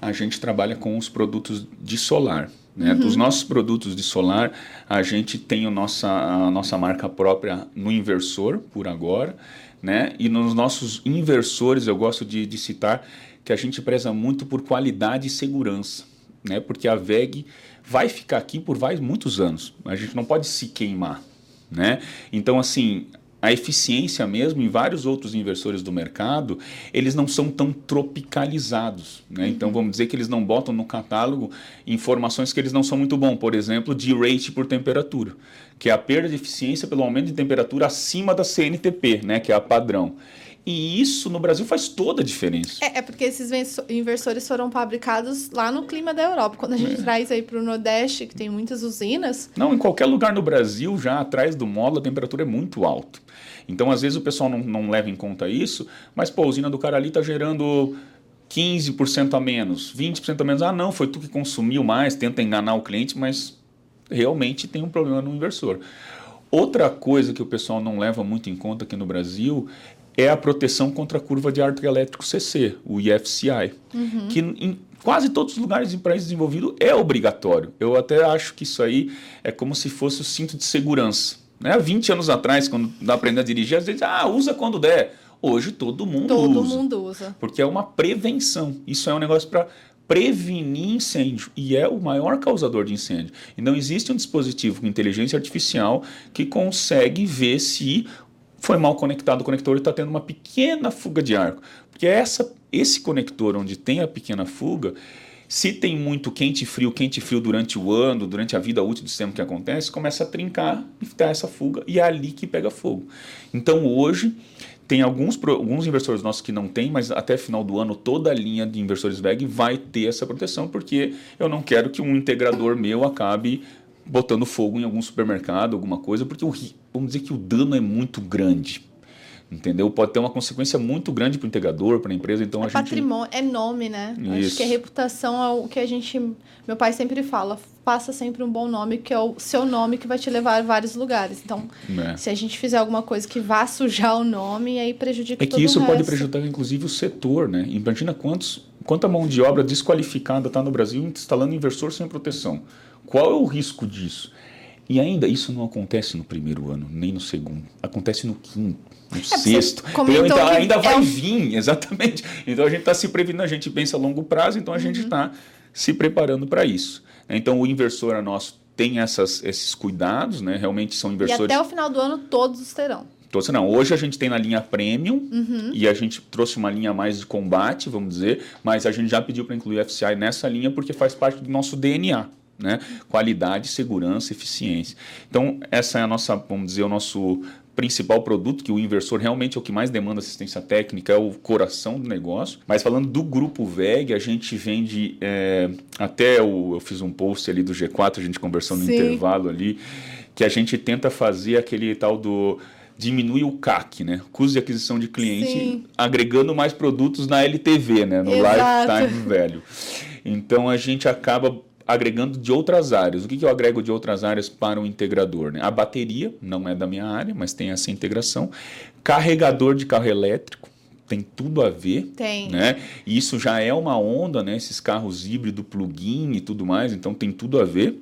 a gente trabalha com os produtos de solar. Né? Uhum. Dos nossos produtos de solar, a gente tem o nossa, a nossa marca própria no inversor, por agora. Né? E nos nossos inversores, eu gosto de, de citar que a gente preza muito por qualidade e segurança. Né? Porque a VEG vai ficar aqui por vários, muitos anos. A gente não pode se queimar. Né? Então, assim, a eficiência mesmo em vários outros inversores do mercado, eles não são tão tropicalizados. Né? Uhum. Então, vamos dizer que eles não botam no catálogo informações que eles não são muito bons. Por exemplo, de rate por temperatura, que é a perda de eficiência pelo aumento de temperatura acima da CNTP, né? que é a padrão. E isso no Brasil faz toda a diferença. É, é porque esses inversores foram fabricados lá no clima da Europa. Quando a gente é. traz aí para o Nordeste, que tem muitas usinas. Não, em qualquer lugar no Brasil, já atrás do módulo, a temperatura é muito alta. Então, às vezes, o pessoal não, não leva em conta isso, mas pô, a usina do cara ali está gerando 15% a menos, 20% a menos. Ah, não, foi tu que consumiu mais, tenta enganar o cliente, mas realmente tem um problema no inversor. Outra coisa que o pessoal não leva muito em conta aqui no Brasil é a proteção contra a curva de arco elétrico CC, o IFCI, uhum. que em quase todos os lugares em países desenvolvidos é obrigatório. Eu até acho que isso aí é como se fosse o cinto de segurança. Né? Há 20 anos atrás, quando aprendendo a dirigir, às vezes, ah, usa quando der. Hoje todo mundo todo usa. Todo mundo usa. Porque é uma prevenção. Isso é um negócio para prevenir incêndio e é o maior causador de incêndio. E não existe um dispositivo com inteligência artificial que consegue ver se foi mal conectado o conector e está tendo uma pequena fuga de arco. Porque essa, esse conector onde tem a pequena fuga, se tem muito quente e frio, quente e frio durante o ano, durante a vida útil do sistema que acontece, começa a trincar e dá essa fuga e é ali que pega fogo. Então hoje tem alguns, alguns inversores nossos que não tem, mas até final do ano toda a linha de inversores VEG vai ter essa proteção, porque eu não quero que um integrador meu acabe botando fogo em algum supermercado, alguma coisa, porque o, vamos dizer que o dano é muito grande. Entendeu? Pode ter uma consequência muito grande para o integrador, para a empresa. Então é a patrimônio, é nome, né? Isso. Acho que a reputação é o que a gente. Meu pai sempre fala: passa sempre um bom nome, que é o seu nome que vai te levar a vários lugares. Então, é. se a gente fizer alguma coisa que vá sujar o nome, aí prejudica É que isso pode prejudicar, inclusive, o setor, né? Imagina quantos, quanta mão de obra desqualificada está no Brasil instalando inversor sem proteção. Qual é o risco disso? E ainda, isso não acontece no primeiro ano, nem no segundo. Acontece no quinto, no é, sexto. Então, ainda é vai é... vir, exatamente. Então a gente está se prevenindo, a gente pensa a longo prazo, então a uhum. gente está se preparando para isso. Então o inversor nosso tem essas, esses cuidados, né? Realmente são inversores. E até o final do ano todos terão. Todos não. Hoje a gente tem na linha premium uhum. e a gente trouxe uma linha mais de combate, vamos dizer, mas a gente já pediu para incluir o FCI nessa linha porque faz parte do nosso DNA né? Qualidade, segurança, eficiência. Então, essa é a nossa, vamos dizer, o nosso principal produto, que o inversor realmente é o que mais demanda assistência técnica, é o coração do negócio. Mas falando do grupo VEG, a gente vende é, até o, eu fiz um post ali do G4, a gente conversou no Sim. intervalo ali, que a gente tenta fazer aquele tal do diminui o CAC, né? Custo de aquisição de cliente, Sim. agregando mais produtos na LTV, né? No Exato. lifetime value. Então a gente acaba agregando de outras áreas. O que, que eu agrego de outras áreas para o integrador? Né? A bateria, não é da minha área, mas tem essa integração. Carregador de carro elétrico, tem tudo a ver. Tem. Né? E isso já é uma onda, né? Esses carros híbrido, plug-in e tudo mais, então tem tudo a ver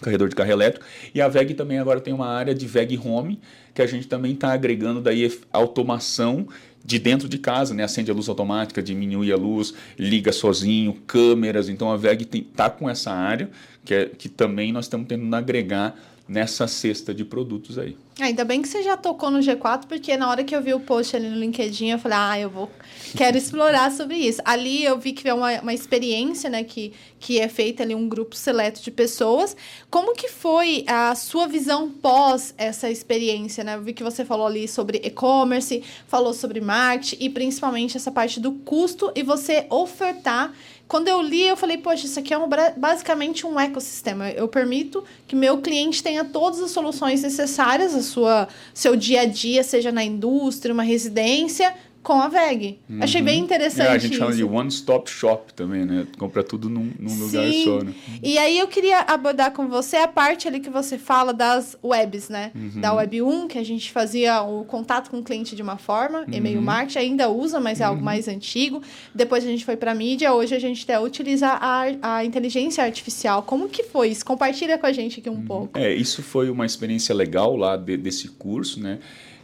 carregador de carro elétrico. E a VEG também agora tem uma área de VEG Home, que a gente também está agregando daí automação de dentro de casa, né? Acende a luz automática, diminui a luz, liga sozinho, câmeras. Então a VEG está com essa área que, é, que também nós estamos tentando agregar nessa cesta de produtos aí. Ainda bem que você já tocou no G4, porque na hora que eu vi o post ali no LinkedIn, eu falei, ah, eu vou, quero explorar sobre isso. Ali eu vi que é uma, uma experiência, né, que, que é feita ali um grupo seleto de pessoas. Como que foi a sua visão pós essa experiência, né? Eu vi que você falou ali sobre e-commerce, falou sobre marketing e principalmente essa parte do custo e você ofertar quando eu li, eu falei, poxa, isso aqui é um, basicamente um ecossistema. Eu permito que meu cliente tenha todas as soluções necessárias, a sua seu dia a dia, seja na indústria, uma residência, com a VEG. Achei bem interessante É, a gente isso. chama de one-stop shop também, né? Compra tudo num, num lugar só, né? E aí eu queria abordar com você a parte ali que você fala das webs, né? Uhum. Da Web 1, que a gente fazia o contato com o cliente de uma forma, Uhum. e-mail marketing, ainda usa, mas é algo mais antigo. Depois a gente foi para mídia, hoje a gente até utiliza a, a inteligência artificial. Como que foi isso? Compartilha com a gente aqui um pouco. É, isso foi uma experiência legal lá de- desse curso, né?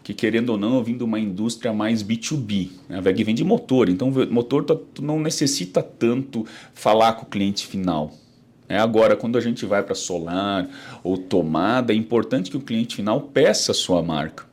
Que querendo ou não, eu vim de uma indústria mais B2B. né? A VEG vem de motor, então motor tá- tu não necessita tanto falar com o cliente final. É, agora, quando a gente vai para solar ou tomada, é importante que o cliente final peça a sua marca.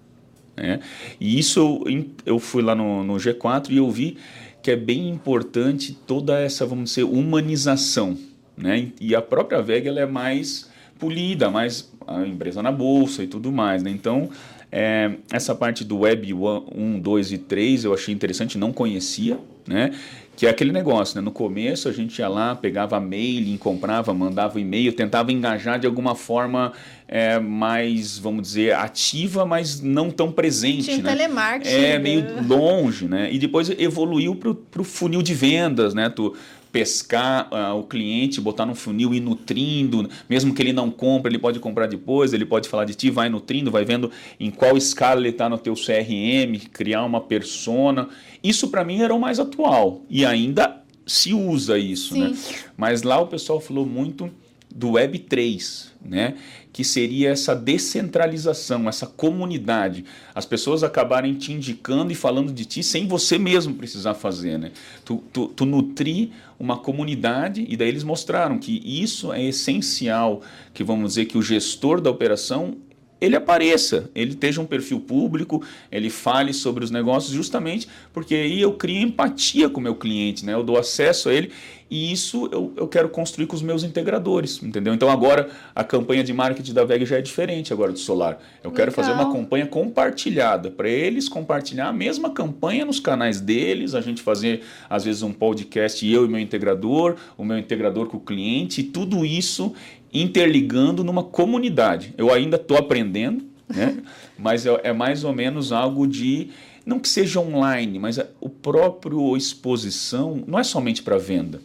né? E isso eu, eu fui lá no, no G4 e eu vi que é bem importante toda essa, vamos dizer, humanização. Né? E a própria VEG ela é mais polida, mais a empresa na bolsa e tudo mais. Né? Então, é, essa parte do Web 1, 2 e 3 eu achei interessante, não conhecia, né? Que é aquele negócio, né? No começo a gente ia lá, pegava mailing, comprava, mandava e-mail, tentava engajar de alguma forma é, mais, vamos dizer, ativa, mas não tão presente. Tinha né? telemarketing. É, né? meio longe, né? E depois evoluiu para o funil de vendas, né? Tu pescar ah, o cliente, botar no funil e nutrindo, mesmo que ele não compre, ele pode comprar depois, ele pode falar de ti, vai nutrindo, vai vendo em qual escala ele está no teu CRM, criar uma persona. Isso para mim era o mais atual e ainda se usa isso, Sim. né? Mas lá o pessoal falou muito do Web 3, né? Que seria essa descentralização, essa comunidade. As pessoas acabarem te indicando e falando de ti sem você mesmo precisar fazer. Né? Tu, tu, tu nutrir uma comunidade e daí eles mostraram que isso é essencial, que vamos dizer que o gestor da operação ele apareça, ele esteja um perfil público, ele fale sobre os negócios, justamente porque aí eu crio empatia com o meu cliente, né? eu dou acesso a ele e isso eu, eu quero construir com os meus integradores, entendeu? Então agora a campanha de marketing da VEG já é diferente agora do Solar. Eu quero fazer uma Legal. campanha compartilhada, para eles compartilhar a mesma campanha nos canais deles, a gente fazer às vezes um podcast, eu e meu integrador, o meu integrador com o cliente, e tudo isso interligando numa comunidade. Eu ainda estou aprendendo, né? mas é, é mais ou menos algo de não que seja online, mas o próprio exposição não é somente para venda.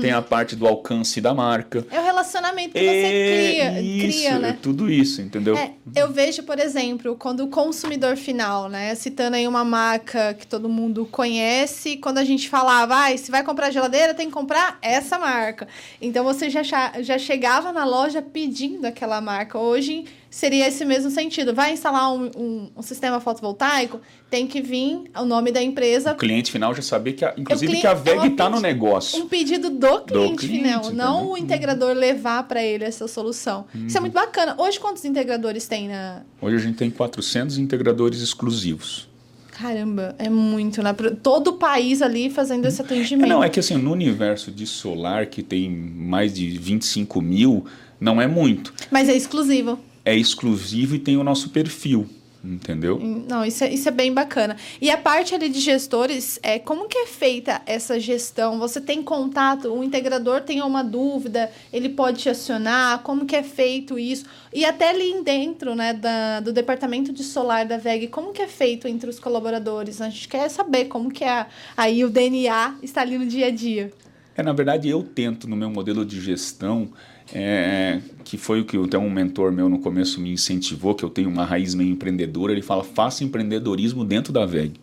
Tem a parte do alcance da marca. É o relacionamento que você É cria, isso, cria, né? é tudo isso, entendeu? É, eu vejo, por exemplo, quando o consumidor final, né, citando aí uma marca que todo mundo conhece, quando a gente falava, ah, se vai comprar geladeira, tem que comprar essa marca. Então você já, já chegava na loja pedindo aquela marca. Hoje seria esse mesmo sentido. Vai instalar um, um- um sistema fotovoltaico, tem que vir o nome da empresa O cliente final já sabia que, a, inclusive, que a é VEG está no pedi- negócio. um pedido do cliente, cliente, final, não entendeu? o integrador levar para ele essa solução. Isso é Uhum. muito bacana. Hoje, quantos integradores tem na. Hoje a gente tem 400 integradores exclusivos. Caramba, é muito, né? Todo o país ali fazendo esse É, atendimento. não, é que assim, no universo de solar, que tem mais de 25 mil, não é muito. Mas é exclusivo. É exclusivo e tem o nosso perfil. entendeu? Não, isso é, isso é bem bacana. E a parte ali de gestores, é, como que é feita essa gestão? Você tem contato, o integrador tem uma dúvida, ele pode te acionar, como que é feito isso? E até ali dentro, né, da, do departamento de solar da VEG, como que é feito entre os colaboradores? A gente quer saber como que é aí o DNA está ali no dia a dia. É, na verdade, eu tento, no meu modelo de gestão, é, que foi o que até um mentor meu no começo me incentivou, que eu tenho uma raiz meio empreendedora, ele fala, faça empreendedorismo dentro da VEG.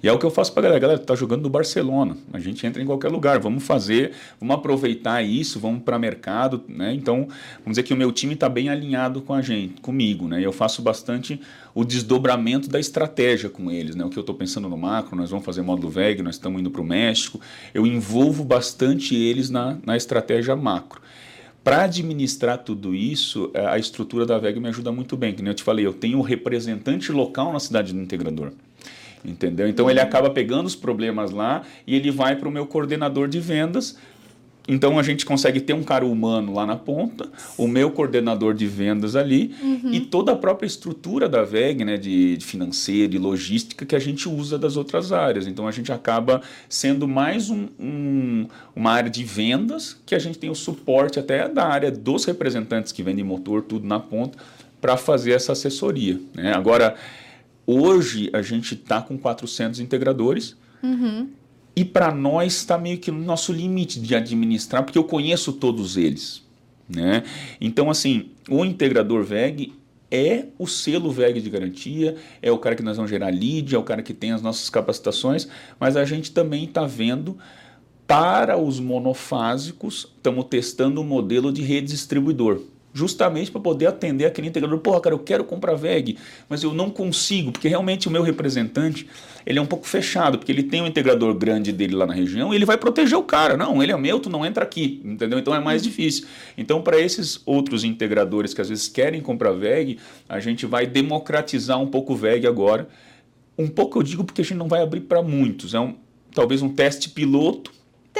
E é o que eu faço para a galera. Galera, tá jogando no Barcelona. A gente entra em qualquer lugar. Vamos fazer, vamos aproveitar isso, vamos para mercado, né? Então, vamos dizer que o meu time está bem alinhado com a gente, comigo, né? Eu faço bastante o desdobramento da estratégia com eles, né? O que eu estou pensando no macro, nós vamos fazer módulo VEG, nós estamos indo para o México. Eu envolvo bastante eles na, na estratégia macro. Para administrar tudo isso, é, a estrutura da VEG me ajuda muito bem. Como eu te falei, eu tenho o representante local na cidade do integrador. Entendeu? Então ele acaba pegando os problemas lá e ele vai para o meu coordenador de vendas então a gente consegue ter um cara humano lá na ponta, o meu coordenador de vendas ali uhum. e toda a própria estrutura da VEG, né, de, de financeira e logística que a gente usa das outras áreas. Então a gente acaba sendo mais um, um, uma área de vendas que a gente tem o suporte até da área dos representantes que vendem motor, tudo na ponta, para fazer essa assessoria. Né? Agora, hoje a gente está com 400 integradores. Uhum. E para nós está meio que no nosso limite de administrar, porque eu conheço todos eles. Né? Então, assim, o integrador VEG é o selo VEG de garantia, é o cara que nós vamos gerar lead, é o cara que tem as nossas capacitações, mas a gente também está vendo para os monofásicos, estamos testando um modelo de rede distribuidor justamente para poder atender aquele integrador. Porra, cara, eu quero comprar VEG, mas eu não consigo, porque realmente o meu representante ele é um pouco fechado, porque ele tem um integrador grande dele lá na região e ele vai proteger o cara. Não, ele é meu, tu não entra aqui, entendeu? Então é mais uhum. difícil. Então, para esses outros integradores que às vezes querem comprar VEG, a gente vai democratizar um pouco o VEG agora. Um pouco eu digo porque a gente não vai abrir para muitos. É um, talvez um teste piloto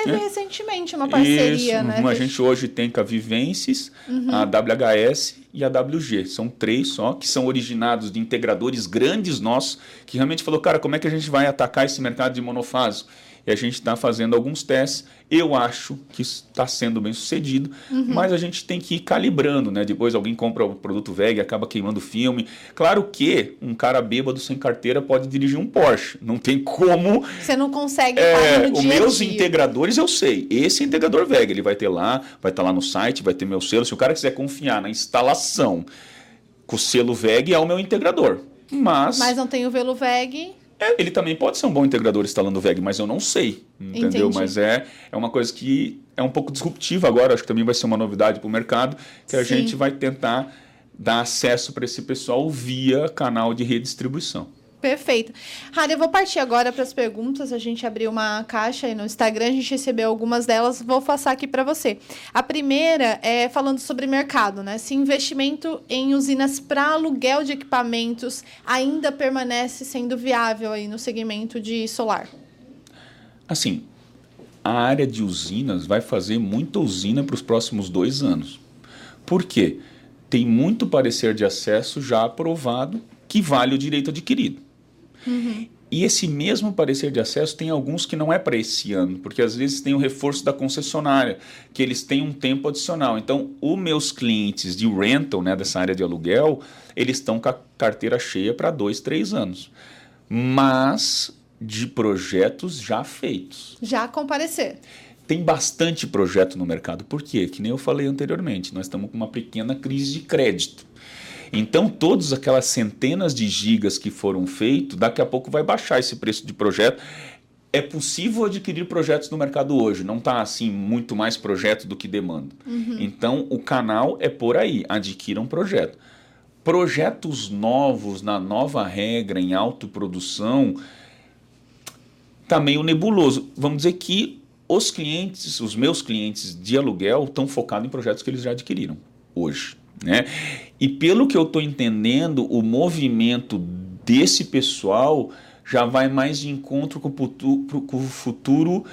Teve né? recentemente uma parceria, Isso, né? A gente hoje tem com a Vivências, uhum. a WHS e a WG. São três só, que são originados de integradores grandes nossos, que realmente falou, cara, como é que a gente vai atacar esse mercado de monofásico? E a gente está fazendo alguns testes. Eu acho que está sendo bem sucedido, uhum. mas a gente tem que ir calibrando, né? Depois alguém compra o produto VEG e acaba queimando o filme. Claro que um cara bêbado sem carteira pode dirigir um Porsche. Não tem como. Você não consegue é, Os meus integradores eu sei. Esse integrador VEG, ele vai ter lá, vai estar tá lá no site, vai ter meu selo. Se o cara quiser confiar na instalação com o selo VEG, é o meu integrador. Mas. Mas não tem o velo VEG. É, ele também pode ser um bom integrador instalando o VEG, mas eu não sei, entendeu? Entendi. Mas é, é uma coisa que é um pouco disruptiva agora, acho que também vai ser uma novidade para o mercado, que a Sim. gente vai tentar dar acesso para esse pessoal via canal de redistribuição. Perfeito. Rara, eu vou partir agora para as perguntas. A gente abriu uma caixa aí no Instagram, a gente recebeu algumas delas, vou passar aqui para você. A primeira é falando sobre mercado, né? Se investimento em usinas para aluguel de equipamentos ainda permanece sendo viável aí no segmento de solar. Assim, a área de usinas vai fazer muita usina para os próximos dois anos. Por quê? Tem muito parecer de acesso já aprovado que vale o direito adquirido. Uhum. E esse mesmo parecer de acesso tem alguns que não é para esse ano, porque às vezes tem o reforço da concessionária, que eles têm um tempo adicional. Então, os meus clientes de rental, né, dessa área de aluguel, eles estão com a carteira cheia para dois, três anos. Mas de projetos já feitos. Já comparecer. Tem bastante projeto no mercado. Por quê? Que nem eu falei anteriormente, nós estamos com uma pequena crise de crédito. Então, todas aquelas centenas de gigas que foram feitos, daqui a pouco vai baixar esse preço de projeto. É possível adquirir projetos no mercado hoje, não está assim muito mais projeto do que demanda. Uhum. Então, o canal é por aí, adquira um projeto. Projetos novos na nova regra em autoprodução está meio nebuloso. Vamos dizer que os clientes, os meus clientes de aluguel, estão focados em projetos que eles já adquiriram hoje. Né? E pelo que eu estou entendendo, o movimento desse pessoal já vai mais de encontro com o futuro, com o futuro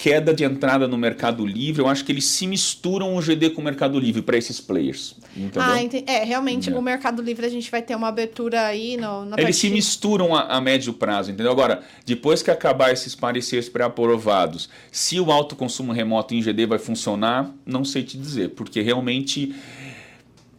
queda de entrada no Mercado Livre, eu acho que eles se misturam o GD com o Mercado Livre para esses players. Entendeu? Ah, é, realmente, é. o Mercado Livre a gente vai ter uma abertura aí no, no Eles se misturam a, a, médio prazo, entendeu? Agora, depois que acabar esses pareceres pré-aprovados, se o alto consumo remoto em GD vai funcionar, não sei te dizer, porque realmente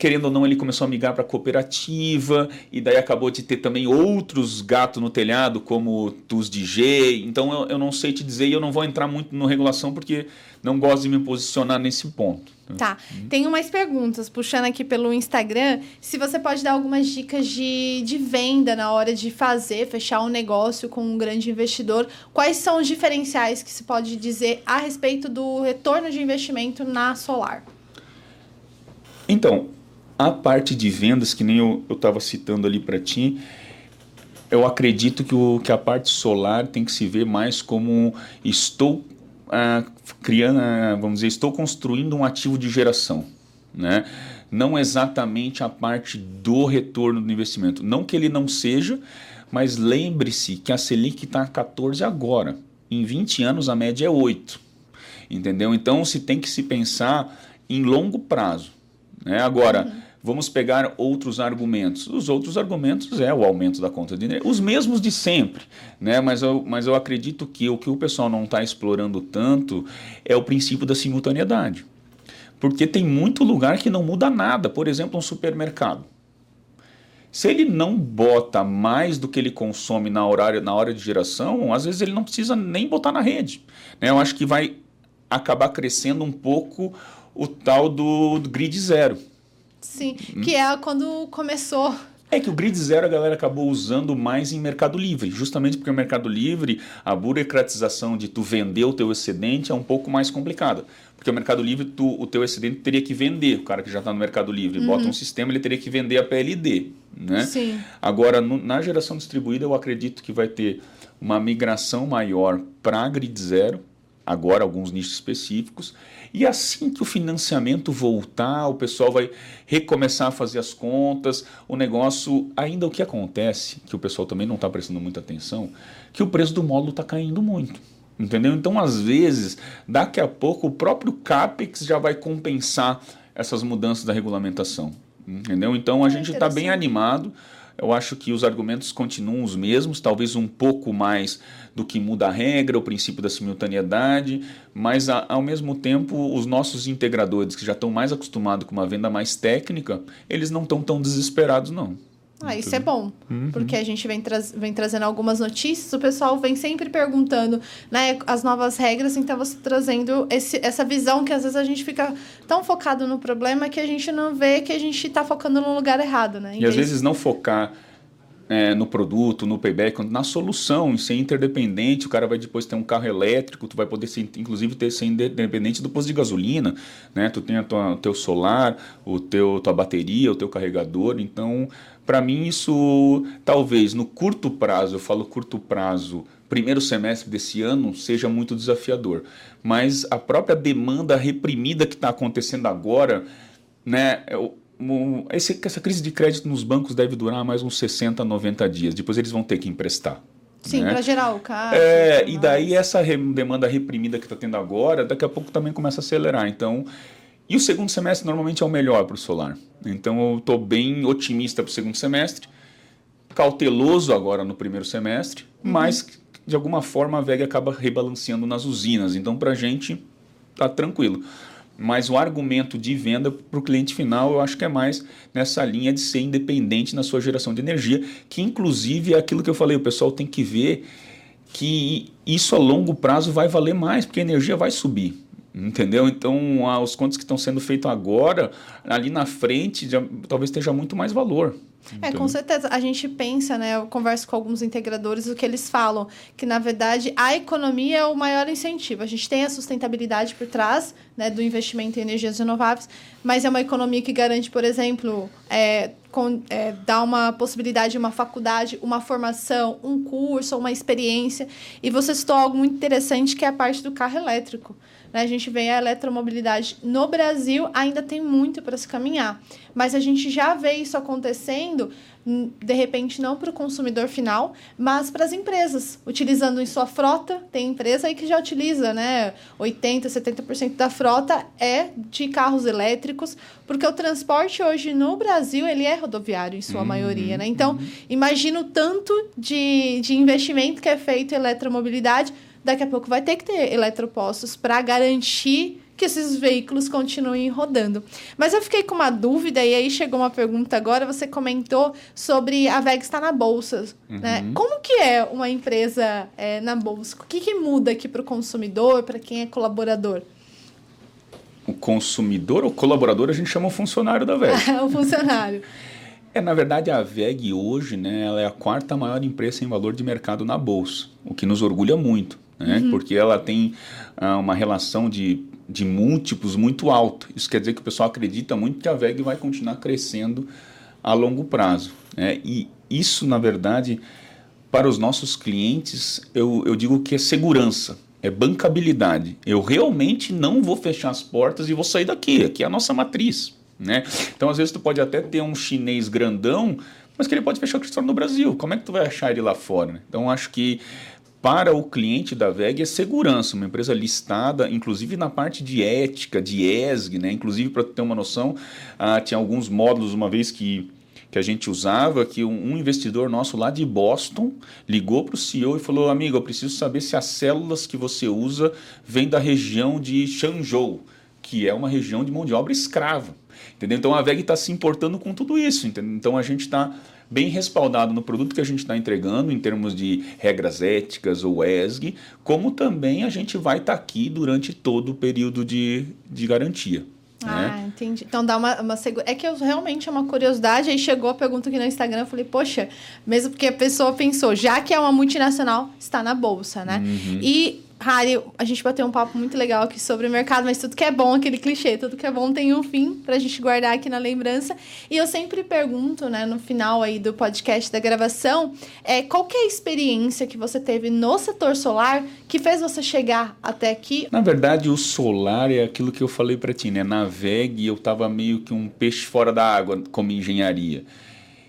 querendo ou não, ele começou a migrar para cooperativa, e daí acabou de ter também outros gatos no telhado, como TUS DJ. Então eu, eu não sei te dizer e eu não vou entrar muito no regulação porque não gosto de me posicionar nesse ponto. Tá. Uhum. Tenho mais perguntas, puxando aqui pelo Instagram. Se você pode dar algumas dicas de, de venda na hora de fazer, fechar um negócio com um grande investidor. Quais são os diferenciais que se pode dizer a respeito do retorno de investimento na Solar? Então, a parte de vendas, que nem eu estava citando ali para ti, eu acredito que, o, que a parte solar tem que se ver mais como estou ah, criando, ah, vamos dizer, estou construindo um ativo de geração, né? Não exatamente a parte do retorno do investimento. Não que ele não seja, mas lembre-se que a Selic está a 14 agora. Em 20 anos a média é 8. Entendeu? Então se tem que se pensar em longo prazo. Né? Agora, uhum. Vamos pegar outros argumentos. Os outros argumentos é o aumento da conta de energia, os mesmos de sempre, né? mas, eu, mas eu acredito que o que o pessoal não está explorando tanto é o princípio da simultaneidade. Porque tem muito lugar que não muda nada, por exemplo, um supermercado. Se ele não bota mais do que ele consome na, horário, na hora de geração, às vezes ele não precisa nem botar na rede. Né? Eu acho que vai acabar crescendo um pouco o tal do, do grid zero. Sim, hum. que é quando começou é que o grid zero a galera acabou usando mais em Mercado Livre, justamente porque o Mercado Livre, a burocratização de tu vender o teu excedente é um pouco mais complicada. Porque o Mercado Livre, tu, o teu excedente teria que vender. O cara que já está no Mercado Livre uhum. bota um sistema, ele teria que vender a PLD. Né? Sim. Agora, no, na geração distribuída, eu acredito que vai ter uma migração maior para grid zero, agora alguns nichos específicos, e assim que o financiamento voltar, o pessoal vai recomeçar a fazer as contas, o negócio. Ainda o que acontece, que o pessoal também não está prestando muita atenção, que o preço do módulo está caindo muito. Entendeu? Então, às vezes, daqui a pouco, o próprio CAPEX já vai compensar essas mudanças da regulamentação. Entendeu? Então, a é gente está bem animado. Eu acho que os argumentos continuam os mesmos, talvez um pouco mais do que muda a regra, o princípio da simultaneidade, mas a, ao mesmo tempo os nossos integradores que já estão mais acostumados com uma venda mais técnica, eles não estão tão desesperados não. Ah, isso é bom, uhum. porque a gente vem, tra vem trazendo algumas notícias, o pessoal vem sempre perguntando né, as novas regras, então você trazendo esse, essa visão que às vezes a gente fica tão focado no problema que a gente não vê que a gente está focando no lugar errado. Né? E às vezes não focar é, no produto, no payback, na solução, em ser interdependente, o cara vai depois ter um carro elétrico, tu vai poder ser, inclusive ter ser independente do posto de gasolina, né? Tu tem o teu solar, o teu tua bateria, o teu carregador, então para mim isso talvez no curto prazo, eu falo curto prazo, primeiro semestre desse ano seja muito desafiador, mas a própria demanda reprimida que está acontecendo agora, né? Esse, essa crise de crédito nos bancos deve durar mais uns 60, 90 dias. Depois eles vão ter que emprestar. Sim, né? para gerar o carro. É, e daí essa re, demanda reprimida que está tendo agora, daqui a pouco também começa a acelerar. Então, e o segundo semestre normalmente é o melhor para o solar. Então eu estou bem otimista para o segundo semestre, cauteloso agora no primeiro semestre, uhum. mas de alguma forma a VEG acaba rebalanceando nas usinas. Então para a gente tá tranquilo mas o argumento de venda para o cliente final eu acho que é mais nessa linha de ser independente na sua geração de energia, que inclusive é aquilo que eu falei, o pessoal tem que ver que isso a longo prazo vai valer mais, porque a energia vai subir. Entendeu? Então, ah, os contos que estão sendo feitos agora, ali na frente, já, talvez esteja muito mais valor. É, com certeza. A gente pensa, né? Eu converso com alguns integradores, o que eles falam, que na verdade a economia é o maior incentivo. A gente tem a sustentabilidade por trás né, do investimento em energias renováveis, mas é uma economia que garante, por exemplo, é, com, é, dar uma possibilidade de uma faculdade, uma formação, um curso, uma experiência. E você citou algo muito interessante que é a parte do carro elétrico. Né? A gente vê a eletromobilidade no Brasil, ainda tem muito para se caminhar. Mas a gente já vê isso acontecendo trazendo de repente não para o consumidor final, mas para as empresas, utilizando em sua frota. Tem empresa aí que já utiliza, né? 80, 70% da frota é de carros elétricos, porque o transporte hoje no Brasil ele é rodoviário em sua uhum, maioria, né? Então, uhum. imagino tanto de, de investimento que é feito em eletromobilidade, daqui a pouco vai ter que ter eletropostos para garantir que esses veículos continuem rodando. Mas eu fiquei com uma dúvida, e aí chegou uma pergunta agora, você comentou sobre a VEG estar na bolsa. Né? Uhum. Né? Como que é uma empresa é, na bolsa? O que, que muda aqui para o consumidor, para quem é colaborador? O consumidor ou colaborador a gente chama o funcionário da VEG. o funcionário. É, na verdade, a VEG hoje né, ela é a quarta maior empresa em valor de mercado na Bolsa, o que nos orgulha muito, né, uhum. porque ela tem ah, uma relação de de múltiplos muito alto. Isso quer dizer que o pessoal acredita muito que a VEG vai continuar crescendo a longo prazo. Né? E isso, na verdade, para os nossos clientes, eu, eu digo que é segurança, é bancabilidade. Eu realmente não vou fechar as portas e vou sair daqui. Aqui é a nossa matriz. Né? Então, às vezes, tu pode até ter um chinês grandão, mas que ele pode fechar o escritório no Brasil. Como é que tu vai achar ele lá fora? Né? Então, acho que para o cliente da VEG é segurança, uma empresa listada, inclusive na parte de ética, de ESG, né? inclusive para ter uma noção, ah, tinha alguns módulos uma vez que, que a gente usava, que um, um investidor nosso lá de Boston ligou para o CEO e falou, amigo, eu preciso saber se as células que você usa vêm da região de Changzhou, que é uma região de mão de obra escrava. Entendeu? Então a VEG está se importando com tudo isso. Entendeu? Então a gente está bem respaldado no produto que a gente está entregando, em termos de regras éticas ou ESG, como também a gente vai estar tá aqui durante todo o período de, de garantia. Ah, né? entendi. Então dá uma, uma É que eu realmente é uma curiosidade. Aí chegou a pergunta aqui no Instagram, eu falei, poxa, mesmo porque a pessoa pensou, já que é uma multinacional, está na bolsa, né? Uhum. E Harry, a gente bateu um papo muito legal aqui sobre o mercado, mas tudo que é bom, aquele clichê, tudo que é bom tem um fim pra gente guardar aqui na lembrança. E eu sempre pergunto, né, no final aí do podcast da gravação, é, qual que é a experiência que você teve no setor solar que fez você chegar até aqui? Na verdade, o solar é aquilo que eu falei para ti, né? Na VEG eu tava meio que um peixe fora da água como engenharia.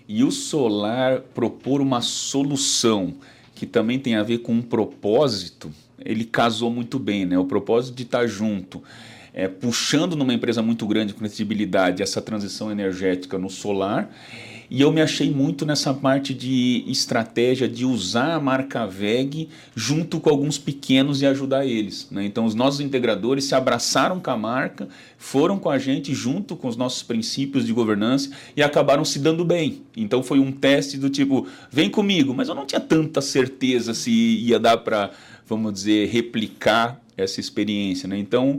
E o solar propor uma solução que também tem a ver com um propósito, ele casou muito bem, né? O propósito de estar junto, é, puxando numa empresa muito grande com credibilidade essa transição energética no solar. E eu me achei muito nessa parte de estratégia de usar a marca VEG junto com alguns pequenos e ajudar eles. Né? Então, os nossos integradores se abraçaram com a marca, foram com a gente junto com os nossos princípios de governança e acabaram se dando bem. Então, foi um teste do tipo: vem comigo, mas eu não tinha tanta certeza se ia dar para vamos dizer, replicar essa experiência. Né? Então,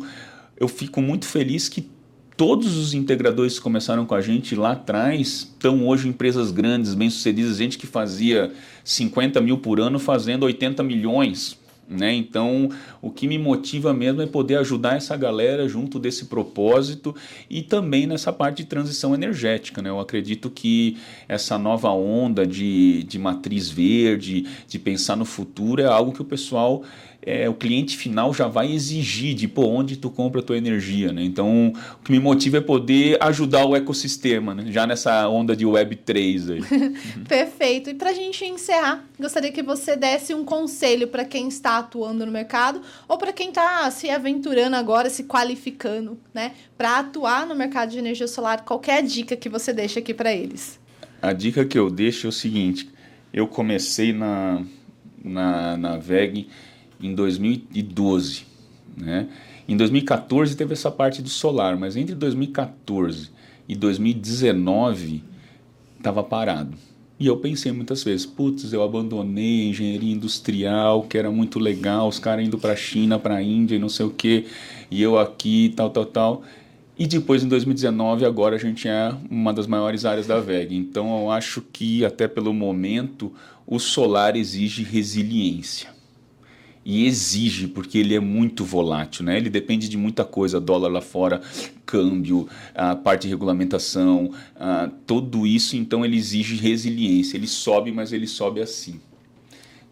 eu fico muito feliz que todos os integradores que começaram com a gente lá atrás estão hoje em empresas grandes, bem-sucedidas, gente que fazia 50 mil por ano fazendo 80 milhões né? Então, o que me motiva mesmo é poder ajudar essa galera junto desse propósito e também nessa parte de transição energética. Né? Eu acredito que essa nova onda de, de matriz verde, de pensar no futuro, é algo que o pessoal é, o cliente final já vai exigir de pô, onde tu compra a tua energia, né? Então, o que me motiva é poder ajudar o ecossistema, né? Já nessa onda de Web3 aí. Perfeito. E para a gente encerrar, gostaria que você desse um conselho para quem está atuando no mercado ou para quem está se aventurando agora, se qualificando, né? Para atuar no mercado de energia solar, qualquer dica que você deixa aqui para eles. A dica que eu deixo é o seguinte, eu comecei na, na, na VEG em 2012. Né? Em 2014 teve essa parte do solar, mas entre 2014 e 2019 estava parado. E eu pensei muitas vezes, putz, eu abandonei engenharia industrial, que era muito legal, os caras indo para a China, para a Índia e não sei o que, e eu aqui, tal, tal, tal. E depois, em 2019, agora a gente é uma das maiores áreas da VEG. Então, eu acho que, até pelo momento, o solar exige resiliência e exige, porque ele é muito volátil, né? Ele depende de muita coisa, dólar lá fora, câmbio, a parte de regulamentação, a, tudo isso, então ele exige resiliência. Ele sobe, mas ele sobe assim.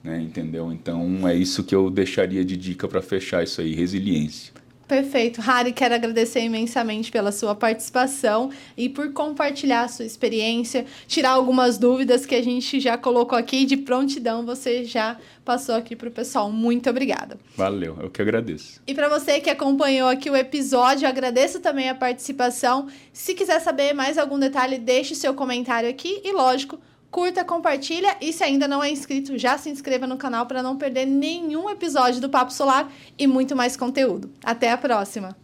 Né, entendeu? Então é isso que eu deixaria de dica para fechar isso aí, resiliência. Perfeito. Harry, quero agradecer imensamente pela sua participação e por compartilhar a sua experiência, tirar algumas dúvidas que a gente já colocou aqui de prontidão, você já passou aqui para o pessoal. Muito obrigada. Valeu, eu que agradeço. E para você que acompanhou aqui o episódio, agradeço também a participação. Se quiser saber mais algum detalhe, deixe seu comentário aqui e, lógico, curta, compartilha e se ainda não é inscrito, já se inscreva no canal para não perder nenhum episódio do Papo Solar e muito mais conteúdo. Até a próxima!